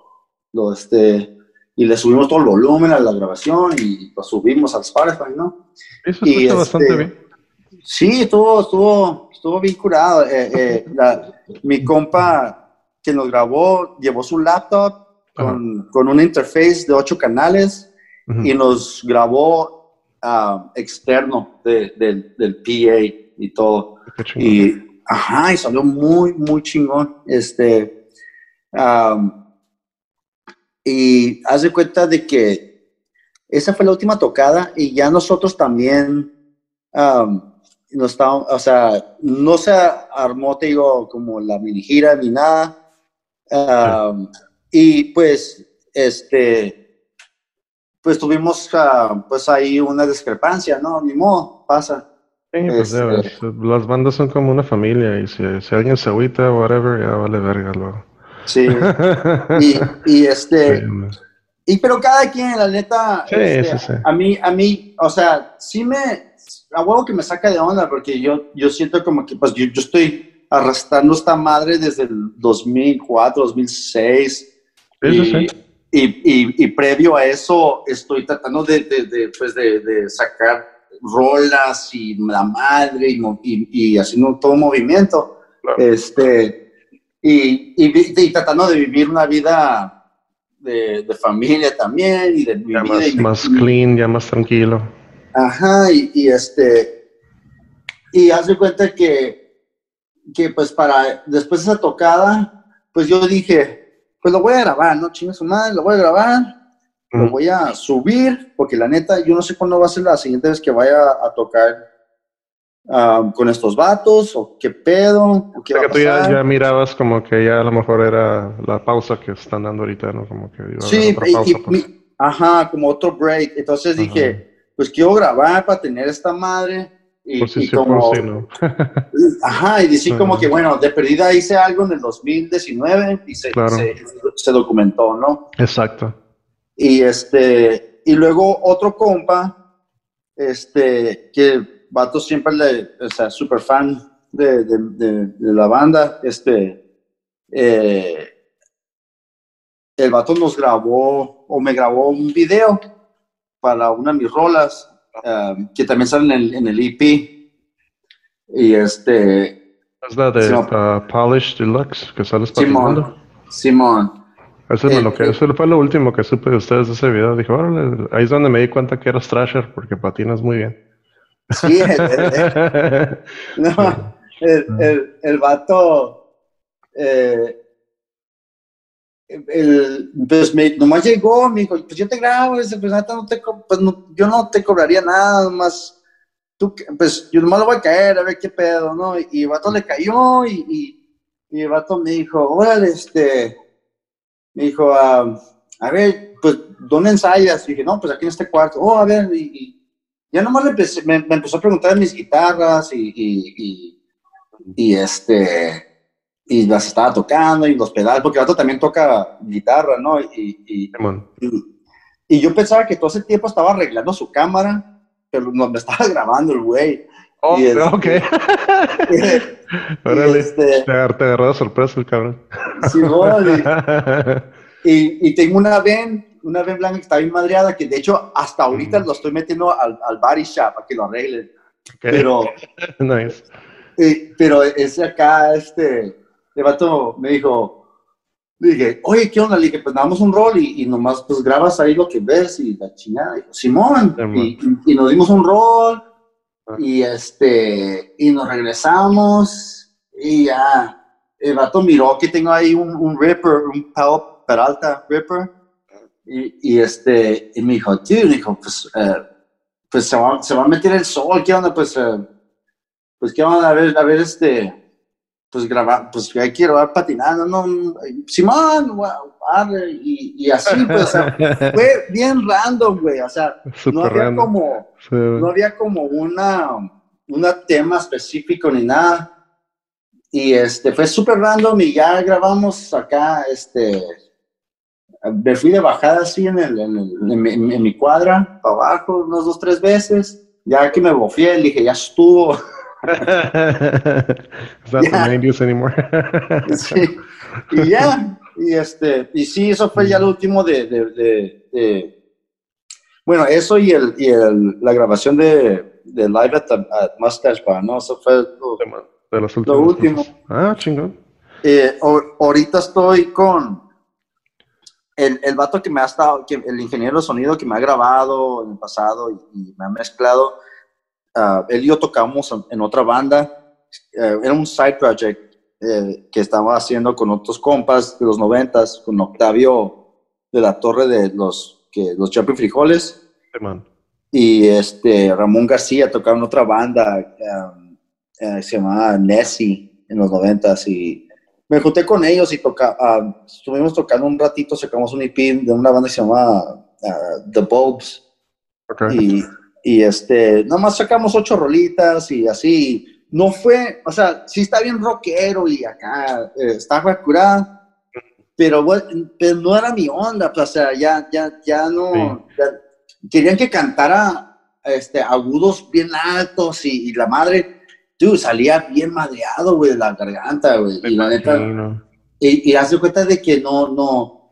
lo, este, y le subimos todo el volumen a la grabación y lo subimos al Spotify, ¿no? Eso Y bastante este, bien. Sí, estuvo, estuvo, estuvo bien curado. Eh, eh, la- mi compa que nos grabó llevó su laptop con, con una interface de ocho canales y nos grabó ah, externo de- del- del PA y todo. Y, ajá, y salió muy, muy chingón. Este, y haz de cuenta de que esa fue la última tocada y ya nosotros también, am, no estábamos, o sea, no se armó, te digo, como la mini gira ni nada. Y pues, este, pues tuvimos, ah, pues ahí una discrepancia, ¿no? Ni modo, pasa. Sí, pues este- las bandas son como una familia y si, si alguien se agüita o whatever, ya vale verga luego. Sí. <laughs> Y, y este, Sí. Y pero cada quien, la neta, Sí, este, sí, sí. a mí, a mí, o sea, sí me, a huevo que me saca de onda, porque yo, yo siento como que, pues, yo, yo estoy arrastrando esta madre desde el 2004, 2006, Sí, y, y, y- y previo a eso estoy tratando de, de, de, pues de, de sacar rolas y la madre y, haciendo todo movimiento. Claro. Este, y tratando de vivir una vida de, de familia también y de mi Ya vida más, y- más clean, ya más tranquilo. Ajá, y, y este, y haz de cuenta que, que pues para, después de esa tocada, pues yo dije, pues lo voy a grabar, ¿no? Chinga su madre, lo voy a grabar, lo voy a subir, porque la neta, yo no sé cuándo va a ser la siguiente vez que vaya a tocar ah, con estos vatos, o qué pedo, o qué O sea a que tú ya, mirabas como que ya a lo mejor era la pausa que están dando ahorita, ¿no? Como que iba a Sí, otra y- pausa, y pues. ajá, como otro break. Entonces Ajá. dije, pues quiero grabar para tener esta madre. Y, y sí, por como, no. <laughs> Ajá, y decir como que, bueno, de perdida hice algo en el 2019 y se, Claro. se, se documentó, ¿no? Exacto. Y este, y luego otro compa, este, que Vato siempre le, o sea, súper fan de, de, de- de la banda, este, eh, el Vato nos grabó, o me grabó un video para una de mis rolas, um, que también sale en el, en el EP. Y este, Es la de uh, Polish Deluxe que sales Simón. Simón. Eso, es Eh, lo que, eh. eso fue lo último que supe de ustedes de ese video. Dije, órale, ahí es donde me di cuenta que eras Thrasher porque patinas muy bien. Sí, el, el- <laughs> no, el, el, el vato, eh, el, pues me, nomás llegó, me dijo, pues yo te grabo, dice, pues, no te, pues no- yo no te cobraría nada, nomás, tú, pues yo nomás lo voy a caer, a ver qué pedo, ¿no? Y, el vato le cayó y, y, y el vato me dijo, órale, este, me dijo, ah, a ver, pues, ¿dónde ensayas? Y dije, no, pues aquí en este cuarto, oh, a ver, y ya nomás le empecé- me, me empezó a preguntar de mis guitarras y, y, y, y, este y las estaba tocando y los pedales, porque el vato también toca guitarra, ¿no? Y, y, yo pensaba que todo ese tiempo estaba arreglando su cámara, pero no me estaba grabando el güey. Oh, Y ok. <laughs> Órale. este, Te agar- te agarró de sorpresa el cabrón. Y- <laughs> y, y tengo una ven, una ven blanca que está bien madreada, que de hecho hasta ahorita Mm. lo estoy metiendo al, al body shop para que lo arreglen. Ok. Pero, <laughs> Nice. eh, pero ese acá, este, el vato me dijo, le dije, oye, ¿qué onda? Le dije, pues damos un rol y, y nomás pues grabas ahí lo que ves y la chingada. Dijo, Simón, y, y- y nos dimos un rol Ah. y este, y nos regresamos y ya, el vato miró que tengo ahí un, un ripper, un palp Peralta Ripper. Y, y, este, y me dijo, tío, dijo, pues, eh, pues se va, se va a meter el sol, ¿qué onda? Pues, eh, pues, ¿qué onda? A ver, a ver, este, pues grabar, pues hay que grabar patinando, no, Simón, y, y así, pues, o sea, <laughs> fue bien random, güey, o sea, no había como, no había como una, una tema específico ni nada, y este, fue súper random y ya grabamos acá, este, me fui de bajada así en, el, en, el, en, mi, cuadra, para abajo, unos dos, tres veces. Ya que me bofié, dije, ya estuvo. It's not yeah. the anymore. <laughs> sí. Y ya, y este, y sí, eso fue ya lo último de, de, de, de bueno, eso y el, y el, la grabación de, de Live at, the, at Mustache Bar, ¿no? Eso fue lo, de los lo último. Ah, chingón. Eh, ahorita estoy con el, el vato que me ha estado, que, el ingeniero de sonido que me ha grabado en el pasado y, me ha mezclado, uh, él y yo tocamos en, otra banda, uh, era un side project eh, que estaba haciendo con otros compas de los noventas, con Octavio de la Torre de los, que, los Jumping Frijoles. y este, Ramón García tocaba en otra banda, um, uh, se llamaba Nessie en los noventas y me junté con ellos y toca, uh, estuvimos tocando un ratito, sacamos un EP de una banda que se llama uh, The Bulbs. Okay. Y, y este, más sacamos ocho rolitas y así. No fue, o sea, sí está bien rockero y acá eh, está curada, pero, pero no era mi onda, pues, o sea, ya, ya, ya no. Ya, querían que cantara este, agudos bien altos y, y la madre tú salía bien madreado, güey, de la garganta, güey. Y la neta. Y, y hace cuenta de que no, no.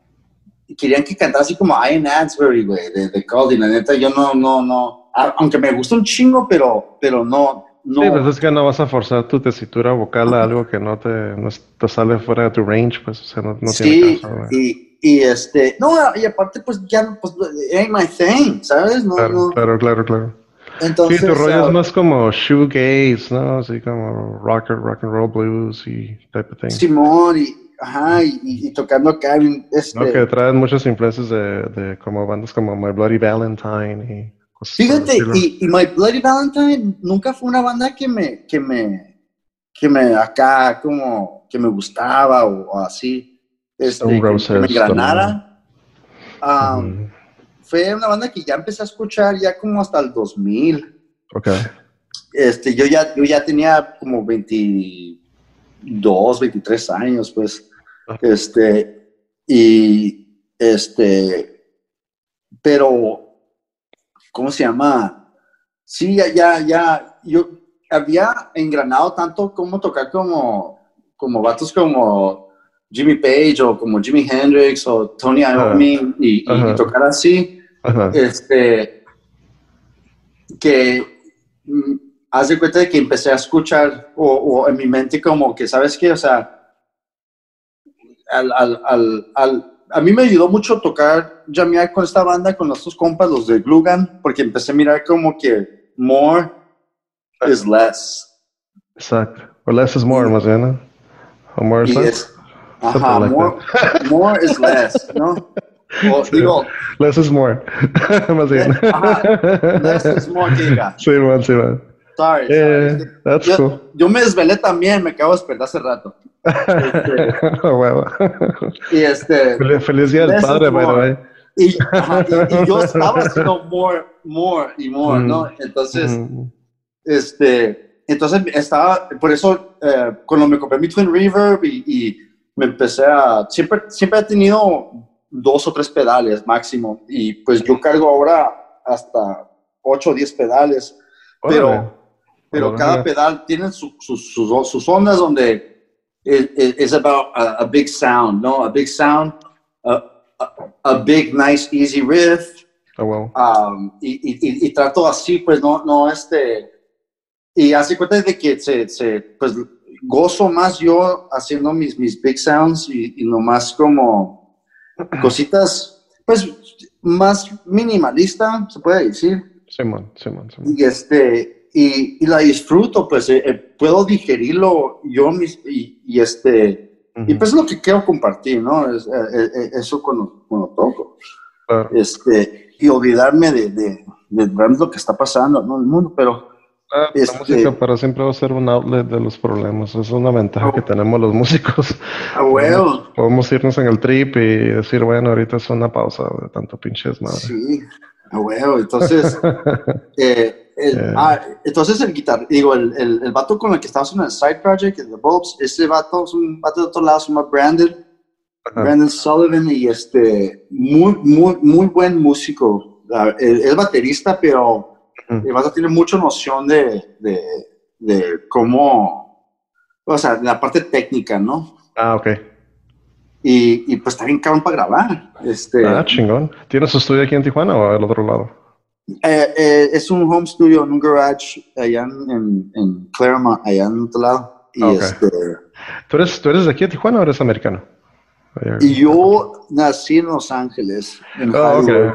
Querían que cantara así como Ian Ansbury, güey, de, de Cold. Y la neta, yo no, no, no. Aunque me gusta un chingo, pero, pero no. No. Sí, pues es que no vas a forzar tu tesitura vocal a algo que no te, no te sale fuera de tu range, pues, o sea, no, no sí, tiene caso. Y, y este, no, y aparte, pues ya, pues, ain't my thing, ¿sabes? No, claro, no. claro, claro, claro. Entonces, sí, tu rollo uh, es más como shoegaze, ¿no? Así como rock, rock and roll blues y type of thing. Simón y, ajá, y, y, tocando acá. Este, no, que traen muchas influencias de, de como bandas como My Bloody Valentine y cosas Fíjate, y, y, My Bloody Valentine nunca fue una banda que me, que me, que me acá como, que me gustaba o, o así, este, que, que, me. Um, mm fue una banda que ya empecé a escuchar ya como hasta el 2000. Ok. Este, yo ya, yo ya tenía como 22, 23 años, pues. Okay. Este, y este, pero, ¿cómo se llama? Sí, ya, ya, ya, yo había engranado tanto como tocar como, como vatos como Jimmy Page o como Jimi Hendrix o Tony Iommi uh, y, uh -huh. y, tocar así, -huh. este, que mm, haz de cuenta de que empecé a escuchar o, o, en mi mente como que, ¿sabes qué? O sea, al, al, al, a mí me ayudó mucho tocar, jamear con esta banda, con nuestros compas, los de Glugan, porque empecé a mirar como que more is less. Exacto. O less is more, más bien, ¿no? O more is less. Ajá, like more, more is <laughs> less, ¿no? O, <laughs> digo, less is more. <laughs> Más bien. <laughs> Ajá, less is more que diga. Sí, man, sí, man. Sorry, yeah, sorry. That's yo, cool. yo me desvelé también, me acabo de despertar hace rato. Este, oh, wow. Y este. Feliz, feliz día del padre, by the way. Y, ajá, y, y, yo estaba haciendo more, more y more, mm. ¿no? Entonces, mm. este, entonces estaba, por eso, eh, cuando me compré mi Twin Reverb y, y me empecé a, siempre, siempre he tenido dos o tres pedales máximo y pues yo cargo ahora hasta ocho o diez pedales, pero, Órale. pero Órale. cada pedal tiene su, su, sus, sus ondas donde es about a, a, big sound, ¿no? A big sound, a, a, a big, nice, easy riff. Oh, well. um, y, y, y, trato así, pues no, no, este, y hace cuenta de que se, se pues gozo más yo haciendo mis, mis big sounds y, y nomás como cositas, pues más minimalista, se puede decir. Simón, Simón, Simón. Y este, y, y, la disfruto, pues eh, puedo digerirlo yo mis, y, y, este, Y pues es lo que quiero compartir, ¿no? Es, eh, eh, eso cuando, cuando toco. Este, y olvidarme de, de, de, lo que está pasando en el mundo, pero... Ah, la este música para siempre va a ser un outlet de los problemas. Es una ventaja que tenemos los músicos. Ah, bueno. <laughs> Podemos irnos en el trip y decir, bueno, ahorita es una pausa de tanto pinches madre. Sí, ah, bueno. Entonces, <laughs> eh, el, ah, entonces el guitar, digo, el, el, el, vato con el que estamos en el side project, el de Bulbs, ese vato es un vato de otro lado, se llama Brandon. Brandon Sullivan y este, muy, muy, muy buen músico. Es baterista, pero el vato tiene mucha noción de, de, de cómo, o sea, la parte técnica, ¿no? Ah, ok. Y, y pues está bien cabrón para grabar. Este, ah, chingón. ¿Tienes su estudio aquí en Tijuana o al otro lado? Eh, eh, es un home studio en un garage allá en, en, Claremont, allá en otro lado. Y este, ¿Tú, eres, ¿Tú eres de aquí a Tijuana o eres americano? Y yo nací en Los Ángeles, en oh, okay.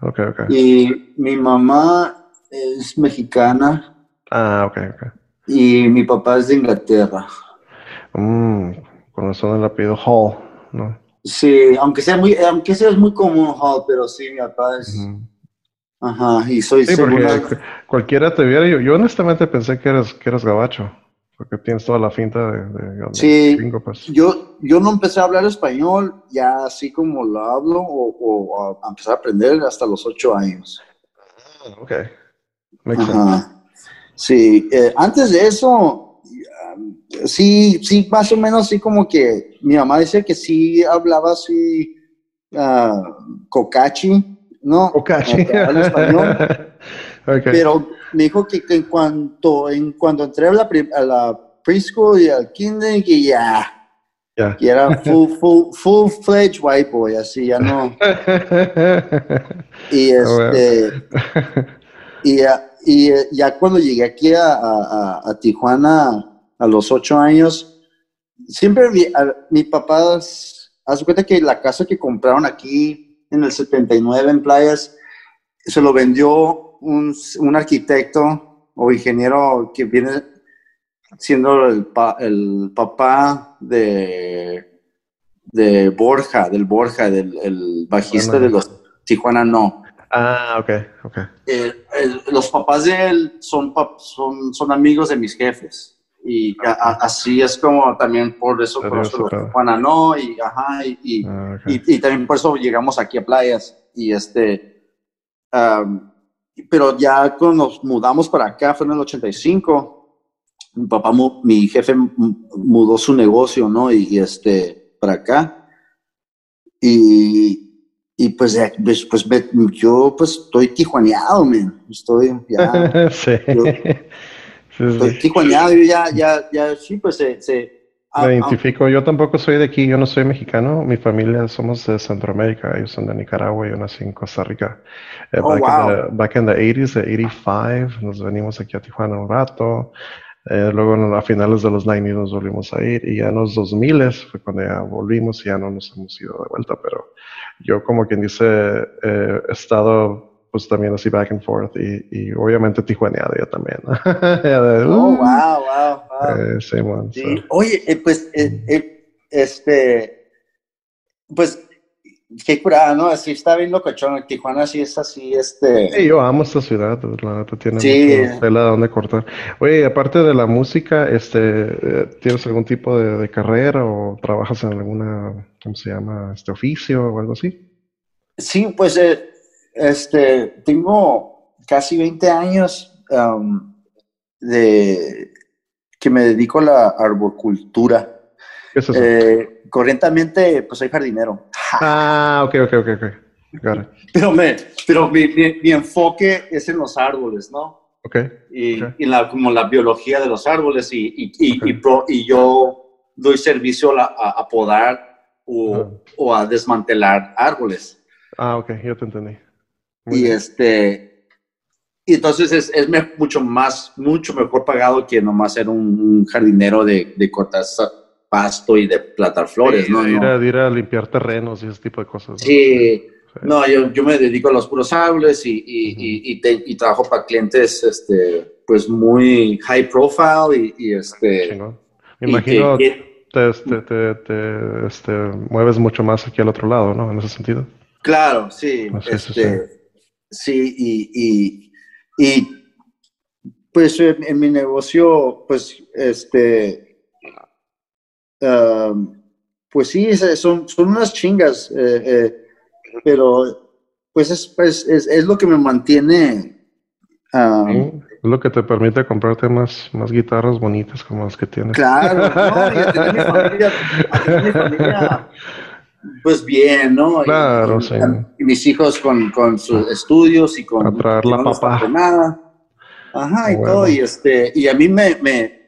Okay, okay. Y mi mamá es mexicana. Ah, ok, ok. Y mi papá es de Inglaterra. Mm, con razón el apellido Hall, ¿no? Sí, aunque sea muy, aunque sea muy común Hall, pero sí, mi papá es... Ajá, y soy sí, porque cualquiera te viera, yo, yo honestamente pensé que eras, que eras gabacho. Porque tienes toda la finta de, de, sí, pues. yo, yo no empecé a hablar español ya así como lo hablo o, o a empezar a aprender hasta los ocho años. Ah, ok. Sí, eh, antes de eso, sí, sí, más o menos así como que mi mamá dice que sí hablaba así uh, cocachi, ¿no? Cocachi. español. <laughs> Pero me dijo que, en cuanto en cuando entré a la, a la preschool y al kinder, que ya, Y era full, full, full fledged white boy, así ya no. <laughs> y ah, este. <laughs> y, y ya cuando llegué aquí a, a, a Tijuana a los ocho años, siempre mi, mi papá, hace cuenta que la casa que compraron aquí en el 79 en Playas, se lo vendió un, un arquitecto o ingeniero que viene siendo el, el papá de, de Borja, del Borja, del el bajista de los Tijuana No. Ah, ok, ok. Eh, los papás de él son, son, son amigos de mis jefes. Y así es como también por eso conozco los Tijuana No y, ajá, y, ah, y, y, también por eso llegamos aquí a playas. Y este, pero ya cuando nos mudamos para acá, fue en el 85, mi papá, mi jefe mudó su negocio, ¿no? Y, este, para acá. Y, y pues, pues, pues, yo pues estoy tijuaneado, man. Estoy ya. <laughs> sí. estoy tijuaneado, yo ya, ya, ya, sí, pues se Ah, Me ah. identifico, yo tampoco soy de aquí, yo no soy mexicano, mi familia somos de Centroamérica, ellos son de Nicaragua, yo nací en Costa Rica. Eh, oh, back, in the, 80s, 85, nos venimos aquí a Tijuana un rato, eh, luego a finales de los 90 nos volvimos a ir y ya en los 2000 fue cuando ya volvimos y ya no nos hemos ido de vuelta, pero yo como quien dice, eh, he estado pues también así back and forth y, y obviamente tijuaneado <laughs> ya también. oh, wow, wow, wow. Eh, sí. Oye, eh, pues, eh, este, pues, qué curada, ¿no? Así está bien locochón. Tijuana sí es así, este... Sí, yo amo esta ciudad, la neta tiene sí. tela donde cortar. Oye, aparte de la música, este, ¿tienes algún tipo de, de, carrera o trabajas en alguna, ¿cómo se llama? Este oficio o algo así? Sí, pues, eh, este, tengo casi 20 años um, de que me dedico a la arboricultura. ¿Qué es eso? Eh, corrientemente, pues soy jardinero. Ah, ok, ok, ok, ok. <laughs> Pero, me, pero mi, mi, enfoque es en los árboles, ¿no? Ok. Y, y la, como la biología de los árboles y, y, y, y yo doy servicio a, a podar o, o, a desmantelar árboles. Ah, ok, yo te entendí y este, y entonces es, es, mucho más, mucho mejor pagado que nomás ser un, jardinero de, de cortar pasto y de plantar flores, ¿no? Ir a, ir a, limpiar terrenos y ese tipo de cosas. Sí, no, yo, yo, me dedico a los puros árboles y, y, y, y, trabajo para clientes, este, pues muy high profile y, este... Me imagino te, este, te, te, este, mueves mucho más aquí al otro lado, ¿no? En ese sentido. Claro, sí. Ah, sí, sí, este, sí, y, y, y, pues en, en mi negocio, pues, este, pues sí, es- son, son unas chingas, eh, eh, pero pues es, pues, es, es lo que me mantiene. um, Sí, Es lo que te permite comprarte más, más guitarras bonitas como las que tienes. Claro, no, y a tener mi <laughs> familia, a tener mi familia, pues bien, ¿no? Claro, y, sí. y mis hijos con, con sus estudios y con A traer la no falta nada. Ajá, y todo, y este, y a mí me, me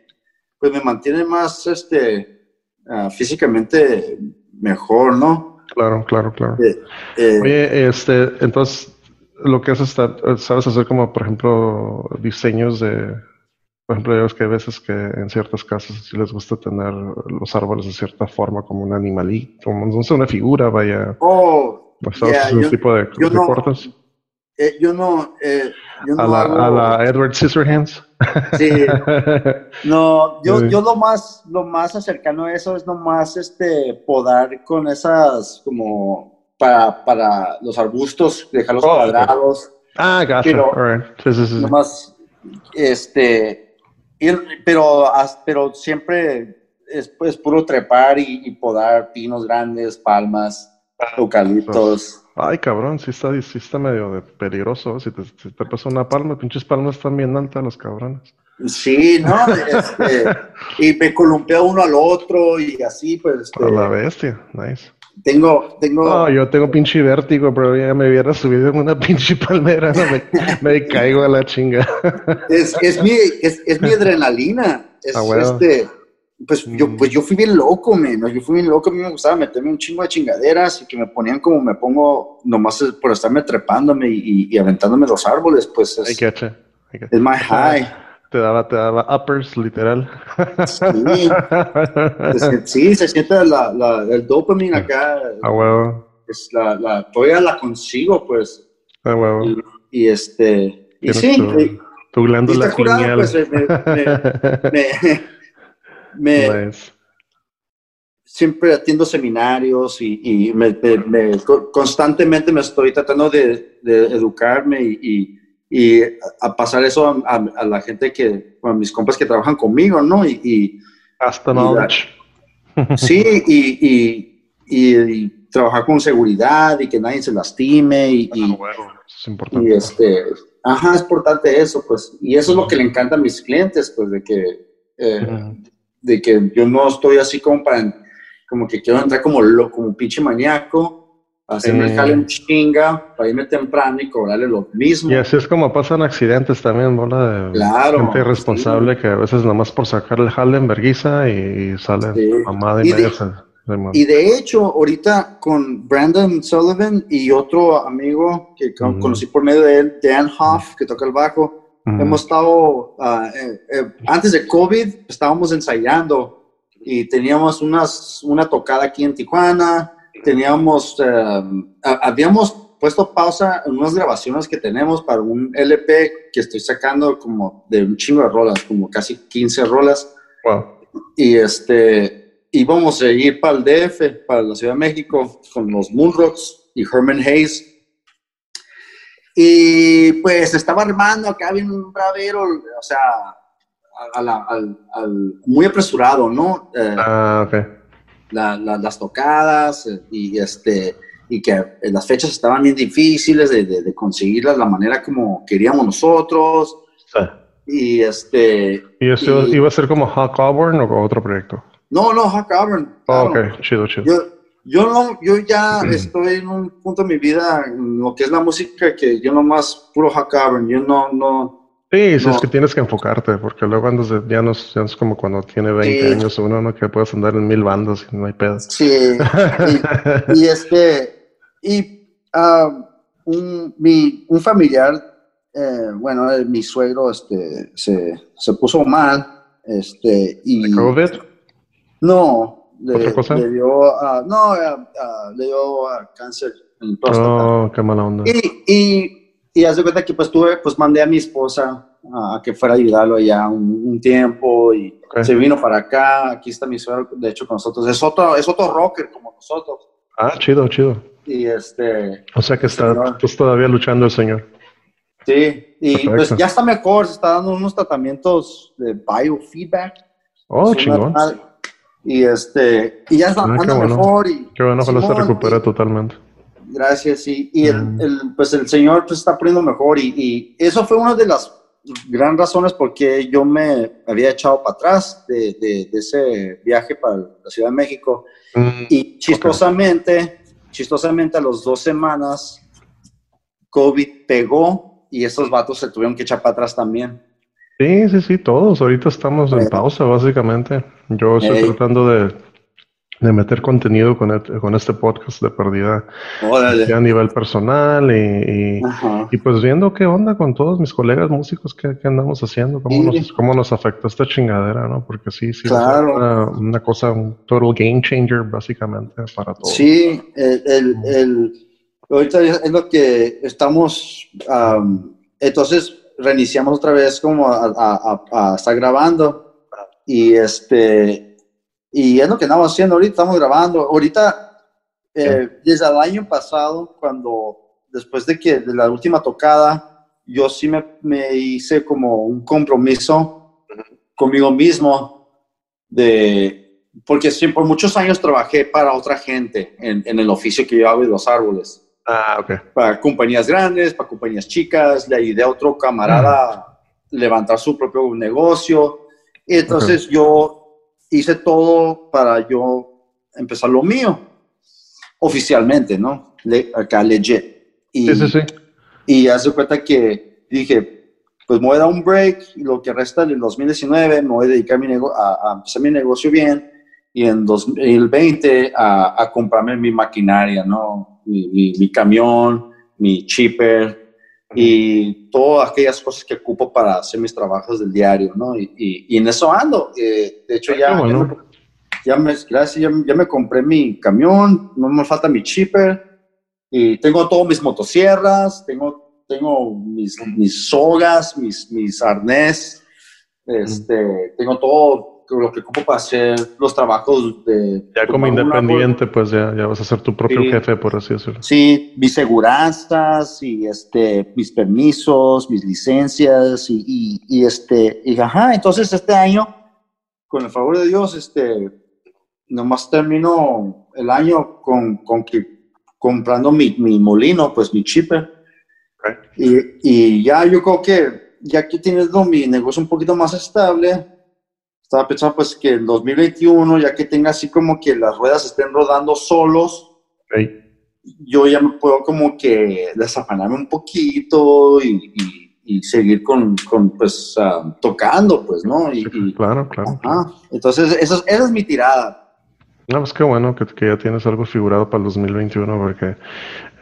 pues me mantiene más, este, ah, físicamente mejor, ¿no? Claro, claro, claro. Eh, eh, Oye, este, entonces, lo que está- sabes hacer como, por ejemplo, diseños de, por ejemplo, ya ves que hay veces que en ciertas casas sí les gusta tener los árboles de cierta forma, como un animalito, como no sé, una figura, vaya, oh, ¿sabes yeah, hacer ese yo- tipo de, yo de no- cortes? eh, yo no, eh, yo no A la, hago- a la Edward Scissorhands. Sí, <laughs> No, yo, yo lo más, lo más cercano a eso es nomás este podar con esas como para, para los arbustos, dejarlos Oh, cuadrados, ah, gotcha. Pero- All right. Sí, sí, sí, sí. nomás este ir- pero, pero siempre es pues puro trepar y, y podar pinos grandes, palmas, eucaliptos. Ay, cabrón, sí está, sí está medio de peligroso. Si te, si te pasa una palma, pinches palmas están bien altas los cabrones. Sí, ¿no? Este, y me columpeo uno al otro y así, pues este, A la bestia, nice. tengo, tengo No, yo tengo pinche vértigo, pero ya me hubiera subido en una <laughs> pinche palmera, no me, me caigo a la chinga. Es, es, mi, es, es mi adrenalina. Es, Ah, bueno. este, pues, yo, pues yo fui bien loco, men. Yo fui bien loco. A mí me gustaba meterme un chingo de chingaderas y que me ponían como me pongo, nomás por estarme trepándome y, y aventándome los árboles. Pues I es, getcha, I getcha. es my high. Te daba, te daba uppers, literal. Sí. Se- <laughs> sí, se siente la, la, el dopamine acá. A huevo, Es la, la, todavía la consigo, pues. a huevo. Y, y este. Y sí, tu, y- tu glándula pineal. pues, me, me, me, <laughs> me- Nice. siempre atiendo seminarios y, y me, me- me- co- constantemente me estoy tratando de, de educarme y, y- y a pasar eso a, a- a la gente que, a mis compas que trabajan conmigo, ¿no? Y, y Hasta y knowledge. <laughs> sí, y, y- y- y trabajar con seguridad y que nadie se lastime y, y- A huevo, eso es y, importante. este, ajá, es importante eso, pues, y eso es lo que le encanta a mis clientes, pues, de que, eh. De que yo no estoy así como para, como que quiero entrar como lo, como pinche maníaco, hacerme el jale en chinga, para irme temprano y cobrarle lo mismo. Y así es como pasan accidentes también, bola de Claro, gente irresponsable que a veces nomás por sacar el jale en verguiza y, y sale Sí. mamada y, Y media. Y de hecho, ahorita con Brandon Sullivan y otro amigo que conocí por medio de él, Dan Hoff, que toca el bajo, Hemos estado, ah, eh, eh, antes de COVID, estábamos ensayando y teníamos unas, una tocada aquí en Tijuana, teníamos, eh, ha- habíamos puesto pausa en unas grabaciones que tenemos para un LP que estoy sacando como de un chingo de rolas, como casi 15 rolas Wow. y este íbamos a ir para el DF, para la Ciudad de México, con los Moonrocks y Herman Hayes. Y pues estaba armando acá bien un bravero, o sea, al, al- muy apresurado, ¿no? Eh, Ah, ok. la- la- las tocadas eh, y este y que eh, las fechas estaban bien difíciles de, de- de conseguirlas la manera como queríamos nosotros Sí. y este ¿Y eso Y- iba a ser como Hawk Auburn o otro proyecto? no no Hawk Auburn Oh, claro. ok, chido, chido. Yo, yo no, yo ya estoy en un punto de mi vida en lo que es la música que yo nomás puro Hawk Auburn, yo no, no, Sí, No. es que tienes que enfocarte, porque luego andas de, ya, no, es- ya no es como cuando tiene 20 Sí. años uno, ¿no? Que puedes andar en mil bandas y no hay pedo. sí, y, y <laughs> este, y ah, un, mi, un familiar, eh, bueno, eh, mi suegro, este, se, se puso mal, este, y ¿COVID? no, le, ¿Otra cosa? le dio, ah, no, le dio ah, cáncer en próstata. Oh, qué mala onda. Y, y, y haz de cuenta que pues tuve, pues mandé a mi esposa a que fuera a ayudarlo allá un, tiempo y se vino para acá. Aquí está mi suegro, de hecho, con nosotros. Es otro, es otro rocker como nosotros. Ah, chido, chido. Y este. O sea que está, todavía luchando el señor. Sí, y pues ya está mejor, se está dando unos tratamientos de biofeedback. Oh, chingón. Y este, y ya está, ah, anda mejor. Y, qué bueno, ojalá se recupere totalmente. Gracias, sí. Y el, mm. el, pues el Señor pues está poniendo mejor y, y, eso fue una de las gran razones por qué yo me había echado para atrás de, de, ese viaje para la Ciudad de México. Mm, y chistosamente, chistosamente a las dos semanas, COVID pegó y esos vatos se tuvieron que echar para atrás también. Sí, sí, sí, todos. Ahorita estamos en pausa, básicamente. Yo estoy tratando de de meter contenido con, con este podcast de perdida a nivel personal y, y, pues viendo qué onda con todos mis colegas músicos que, andamos haciendo, cómo, nos, cómo nos afecta esta chingadera, ¿no? Porque sí, sí, claro. es una, cosa, un total game changer básicamente para todos. Sí, el, el, el ahorita es lo que estamos, entonces reiniciamos otra vez como a, a, a estar grabando y este y es lo que estamos haciendo ahorita, estamos grabando. Ahorita, eh, desde el año pasado, cuando después de que de la última tocada, yo sí me, me hice como un compromiso conmigo mismo de, porque sí, por muchos años trabajé para otra gente en, en el oficio que yo hago de los árboles. Ah, ok. Para compañías grandes, para compañías chicas, le ayudé a otro camarada a levantar su propio negocio. Y entonces yo hice todo para yo empezar lo mío, oficialmente, ¿no? acá legit. Y, sí, sí, sí. Y hace cuenta que dije, pues me voy a dar un break y lo que resta del 2019 me voy a dedicar mi a, a empezar mi negocio bien y en 2020 a, a comprarme mi maquinaria, ¿no? Mi, mi, camión, mi chipper y todas aquellas cosas que ocupo para hacer mis trabajos del diario, ¿no? Y, y, en eso ando. Eh, de hecho, ya, ya, me, gracias, ya, me compré mi camión, no me falta mi chipper, y tengo todos mis motosierras, tengo, tengo mis, mis sogas, mis, mis arnés, este, tengo todo lo que ocupo para hacer los trabajos de... Ya como independiente, pues ya, ya, vas a ser tu propio jefe, por así decirlo. Sí, mis seguranzas y este, mis permisos, mis licencias y, y, este, y ajá, entonces este año, con el favor de Dios, este, nomás termino el año con, con que comprando mi, mi molino, pues mi chipper. Y, y ya yo creo que ya que tienes mi negocio un poquito más estable, estaba pensando pues que el 2021, ya que tenga así como que las ruedas estén rodando solos, yo ya me puedo como que desafanarme un poquito y, y, seguir con, con pues ah, tocando, pues, ¿no? Y, claro, claro. Entonces, esa es mi tirada. No, pues qué bueno que, que, ya tienes algo figurado para el 2021 porque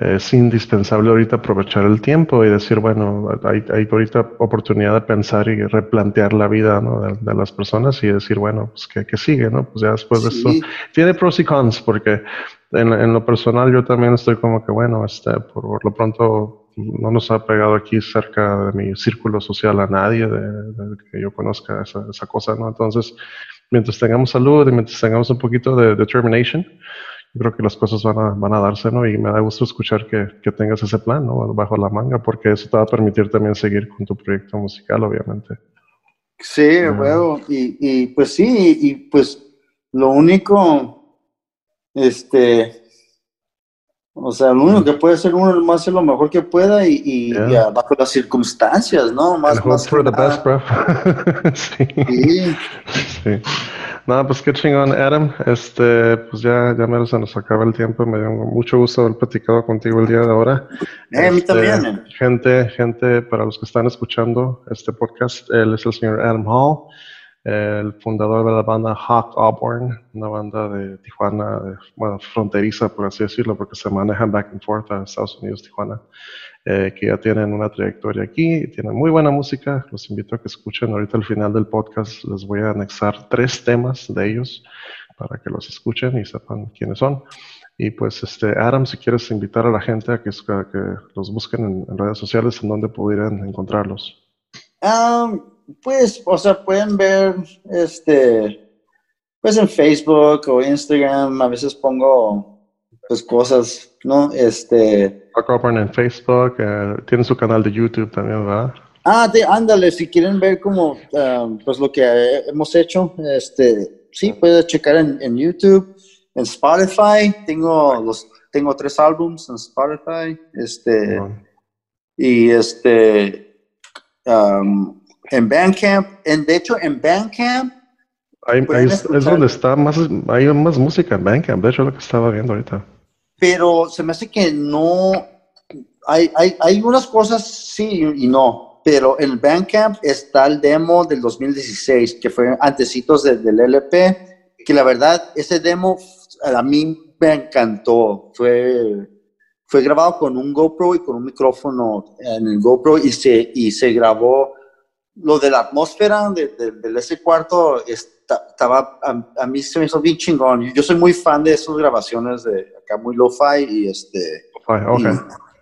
es indispensable ahorita aprovechar el tiempo y decir, bueno, hay, hay ahorita oportunidad de pensar y replantear la vida ¿no? de, las personas y decir, bueno, pues ¿qué, sigue, ¿no? Pues ya después de esto tiene pros y cons porque en, en, lo personal yo también estoy como que, bueno, este, por, lo pronto no nos ha pegado aquí cerca de mi círculo social a nadie de, que yo conozca esa, esa cosa, ¿no? Entonces, mientras tengamos salud y mientras tengamos un poquito de determination, yo creo que las cosas van a, van a darse, ¿no? Y me da gusto escuchar que, que, tengas ese plan, ¿no? Bajo la manga, porque eso te va a permitir también seguir con tu proyecto musical, obviamente. Sí, bueno, y, y pues sí, y pues lo único, este, o sea, lo único que puede hacer uno es más hacer lo mejor que pueda y, y, bajo las circunstancias, ¿no? Más, más for the best, bro. <laughs> sí. sí. sí. No, pues qué chingón, Adam. Este, pues ya, ya menos se nos acaba el tiempo. Me dio mucho gusto haber platicado contigo el día de ahora. Eh, a mí este, también. Gente, gente, para los que están escuchando este podcast, él es el señor Adam Hall el fundador de la banda Hawk Auburn, una banda de Tijuana, bueno, fronteriza por así decirlo, porque se manejan back and forth a Estados Unidos, Tijuana, eh, que ya tienen una trayectoria aquí, tienen muy buena música, los invito a que escuchen, ahorita al final del podcast les voy a anexar tres temas de ellos para que los escuchen y sepan quiénes son. Y pues, este, Adam, si quieres invitar a la gente a que, que los busquen en, redes sociales, ¿en dónde pudieran encontrarlos? Um, pues, o sea, pueden ver, este, pues en Facebook o Instagram, a veces pongo, pues, cosas, ¿no? Este... en Facebook, eh, tiene su canal de YouTube también, ¿verdad? Ah, de, ándale, si quieren ver como, um, pues, lo que hemos hecho, este, sí, puedes checar en, en YouTube, en Spotify, tengo los, tengo tres álbums en Spotify, este, y este, um, en Bandcamp, en, de hecho en Bandcamp. es, donde está más, hay más música en Bandcamp, de hecho lo que estaba viendo ahorita. Pero se me hace que no, hay, hay, hay unas cosas sí y no, pero en Bandcamp está el demo del 2016, que fue antecitos del LP, que la verdad, ese demo a mí me encantó, fue fue grabado con un GoPro y con un micrófono en el GoPro y se, y se grabó lo de la atmósfera de, de, ese cuarto. estaba, a, mí se me hizo bien chingón. Yo soy muy fan de esas grabaciones de acá, muy lo-fi y este.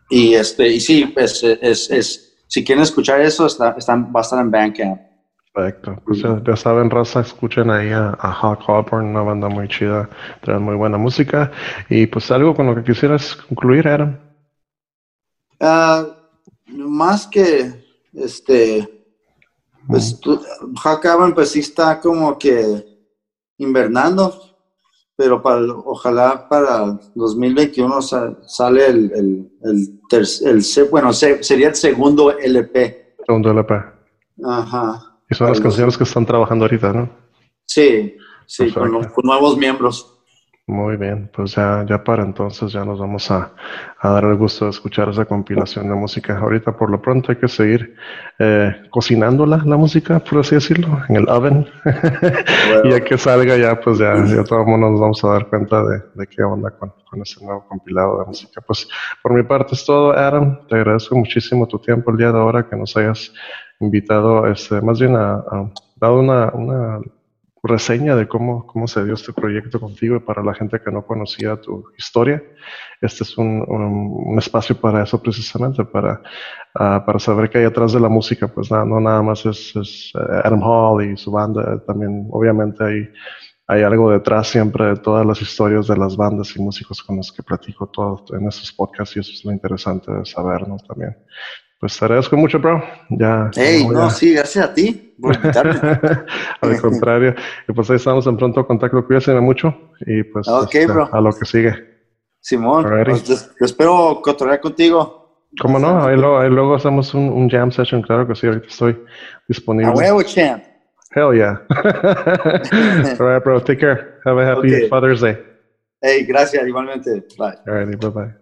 Y, este, y sí, es, es, es, si quieren escuchar eso, está, están, va a estar en Bandcamp. Perfecto. Pues ya, saben, raza, escuchen ahí a, a Hawk Hawthorne, una banda muy chida, traen muy buena música. Y pues algo con lo que quisieras concluir, Adam. Uh, más que este, pues Hawk Hawthorne pues sí está como que invernando, pero para, ojalá para 2021 sale el, el, el, el, bueno, sería el segundo LP. Segundo LP. Ajá. Y son las canciones que están trabajando ahorita, ¿no? Sí, sí, con, nuevos miembros. Muy bien, pues ya, ya para entonces ya nos vamos a, dar el gusto de escuchar esa compilación de música. Ahorita por lo pronto hay que seguir eh, cocinándola, la música, por así decirlo, en el oven. <laughs> y ya que salga ya, pues ya, ya todo el mundo nos vamos a dar cuenta de, de qué onda con, con, ese nuevo compilado de música. Pues por mi parte es todo, Adam. Te agradezco muchísimo tu tiempo el día de ahora que nos hayas invitado, este, más bien a, dado una, una, reseña de cómo, cómo se dio este proyecto contigo y para la gente que no conocía tu historia. Este es un, un, espacio para eso precisamente, para, uh, para saber qué hay atrás de la música. Pues nada, no nada más es, es eh, Adam Hall y su banda, también obviamente hay hay algo detrás siempre de todas las historias de las bandas y músicos con los que platico todo en estos podcasts y eso es lo interesante de saber. También. Pues te agradezco mucho, bro. Ya. Hey, no, sí, gracias a ti por invitarme. <laughs> Al contrario. Y pues ahí estamos en pronto contacto. Cuídense mucho y pues okay, este, a lo que sigue. Simón, pues espero cotorrear contigo. ¿Cómo no? Ahí luego, ahí luego hacemos un, un, jam session, claro que sí, ahorita estoy disponible. A huevo, champ. Hell yeah. <laughs> All right, bro. Take care. Have a happy Father's Day. Hey, gracias, igualmente. Bye. All right, bye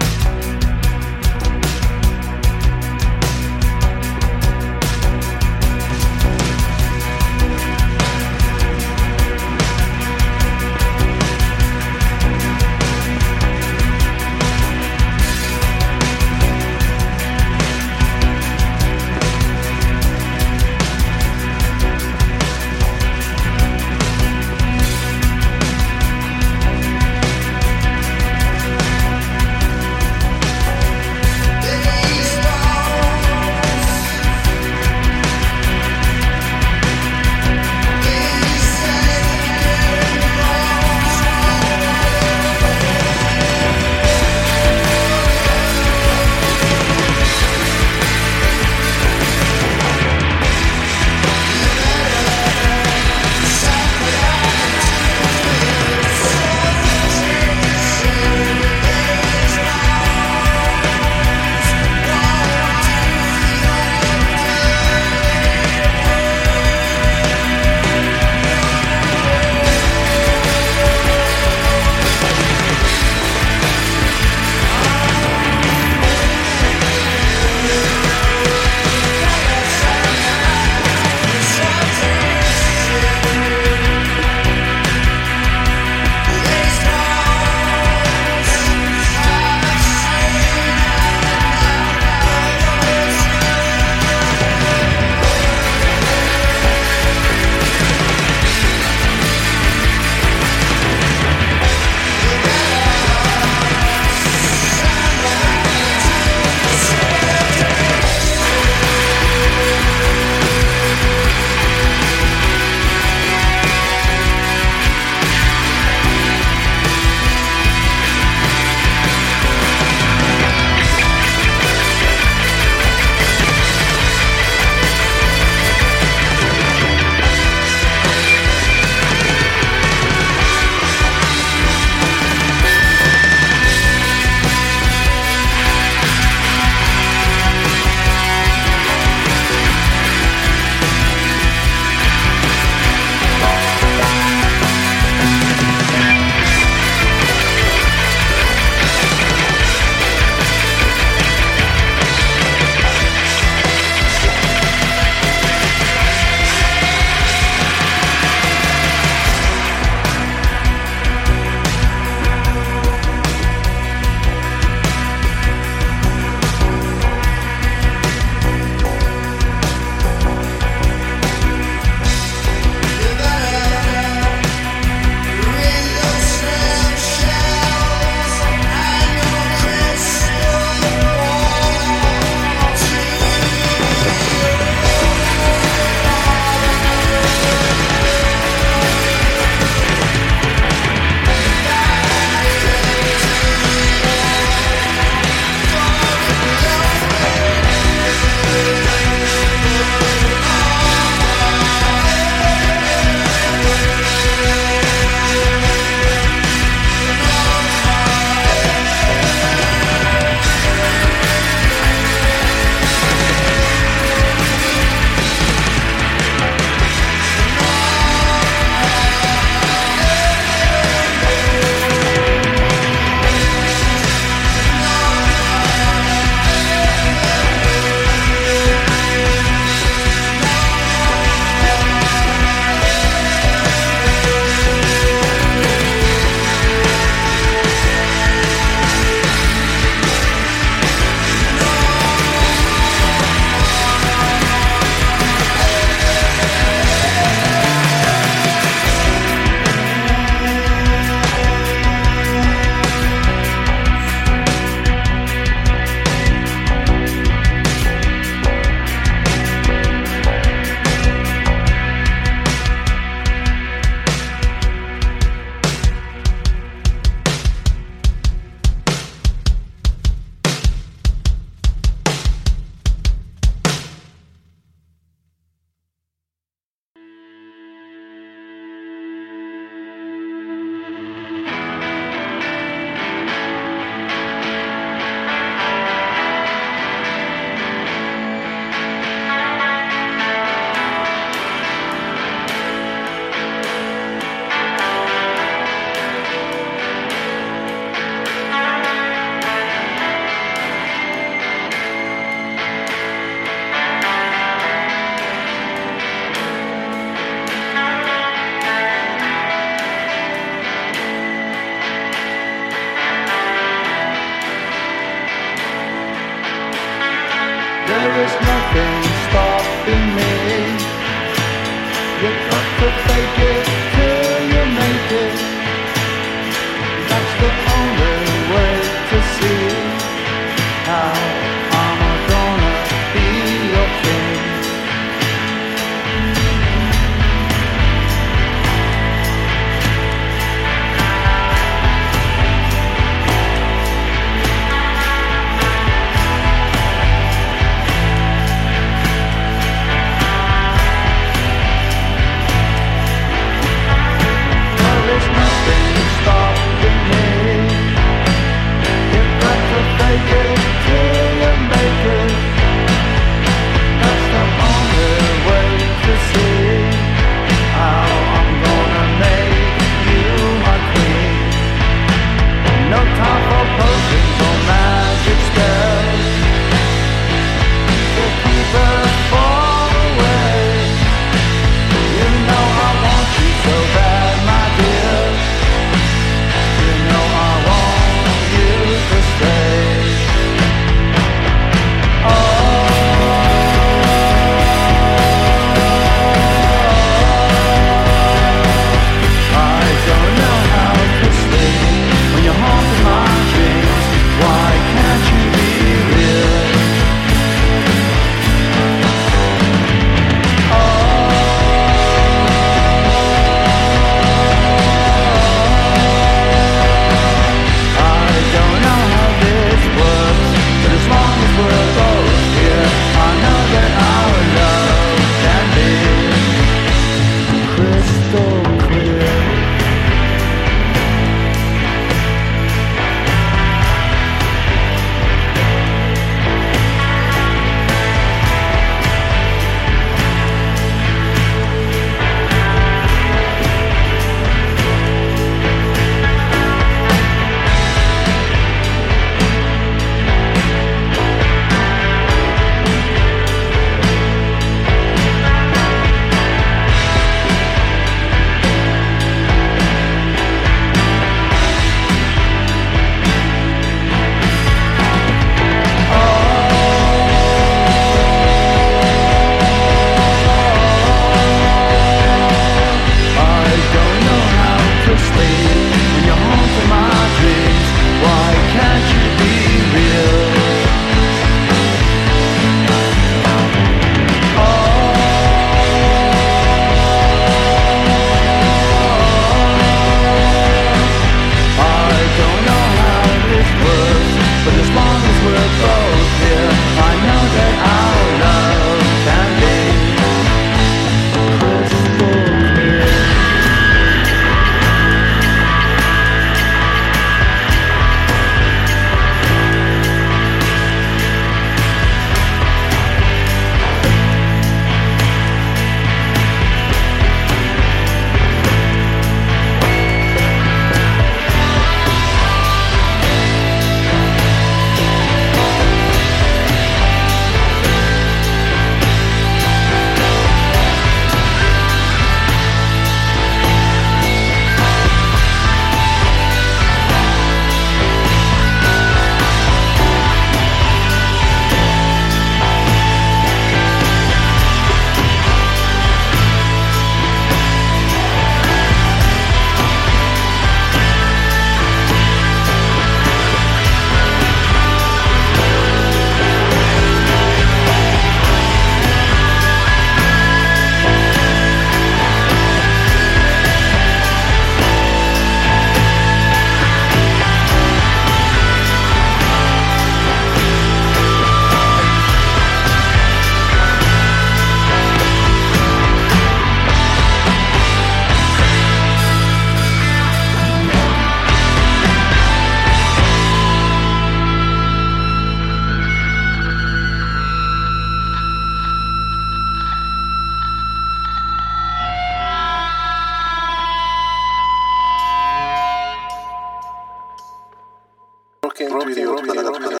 روبي روبي روبي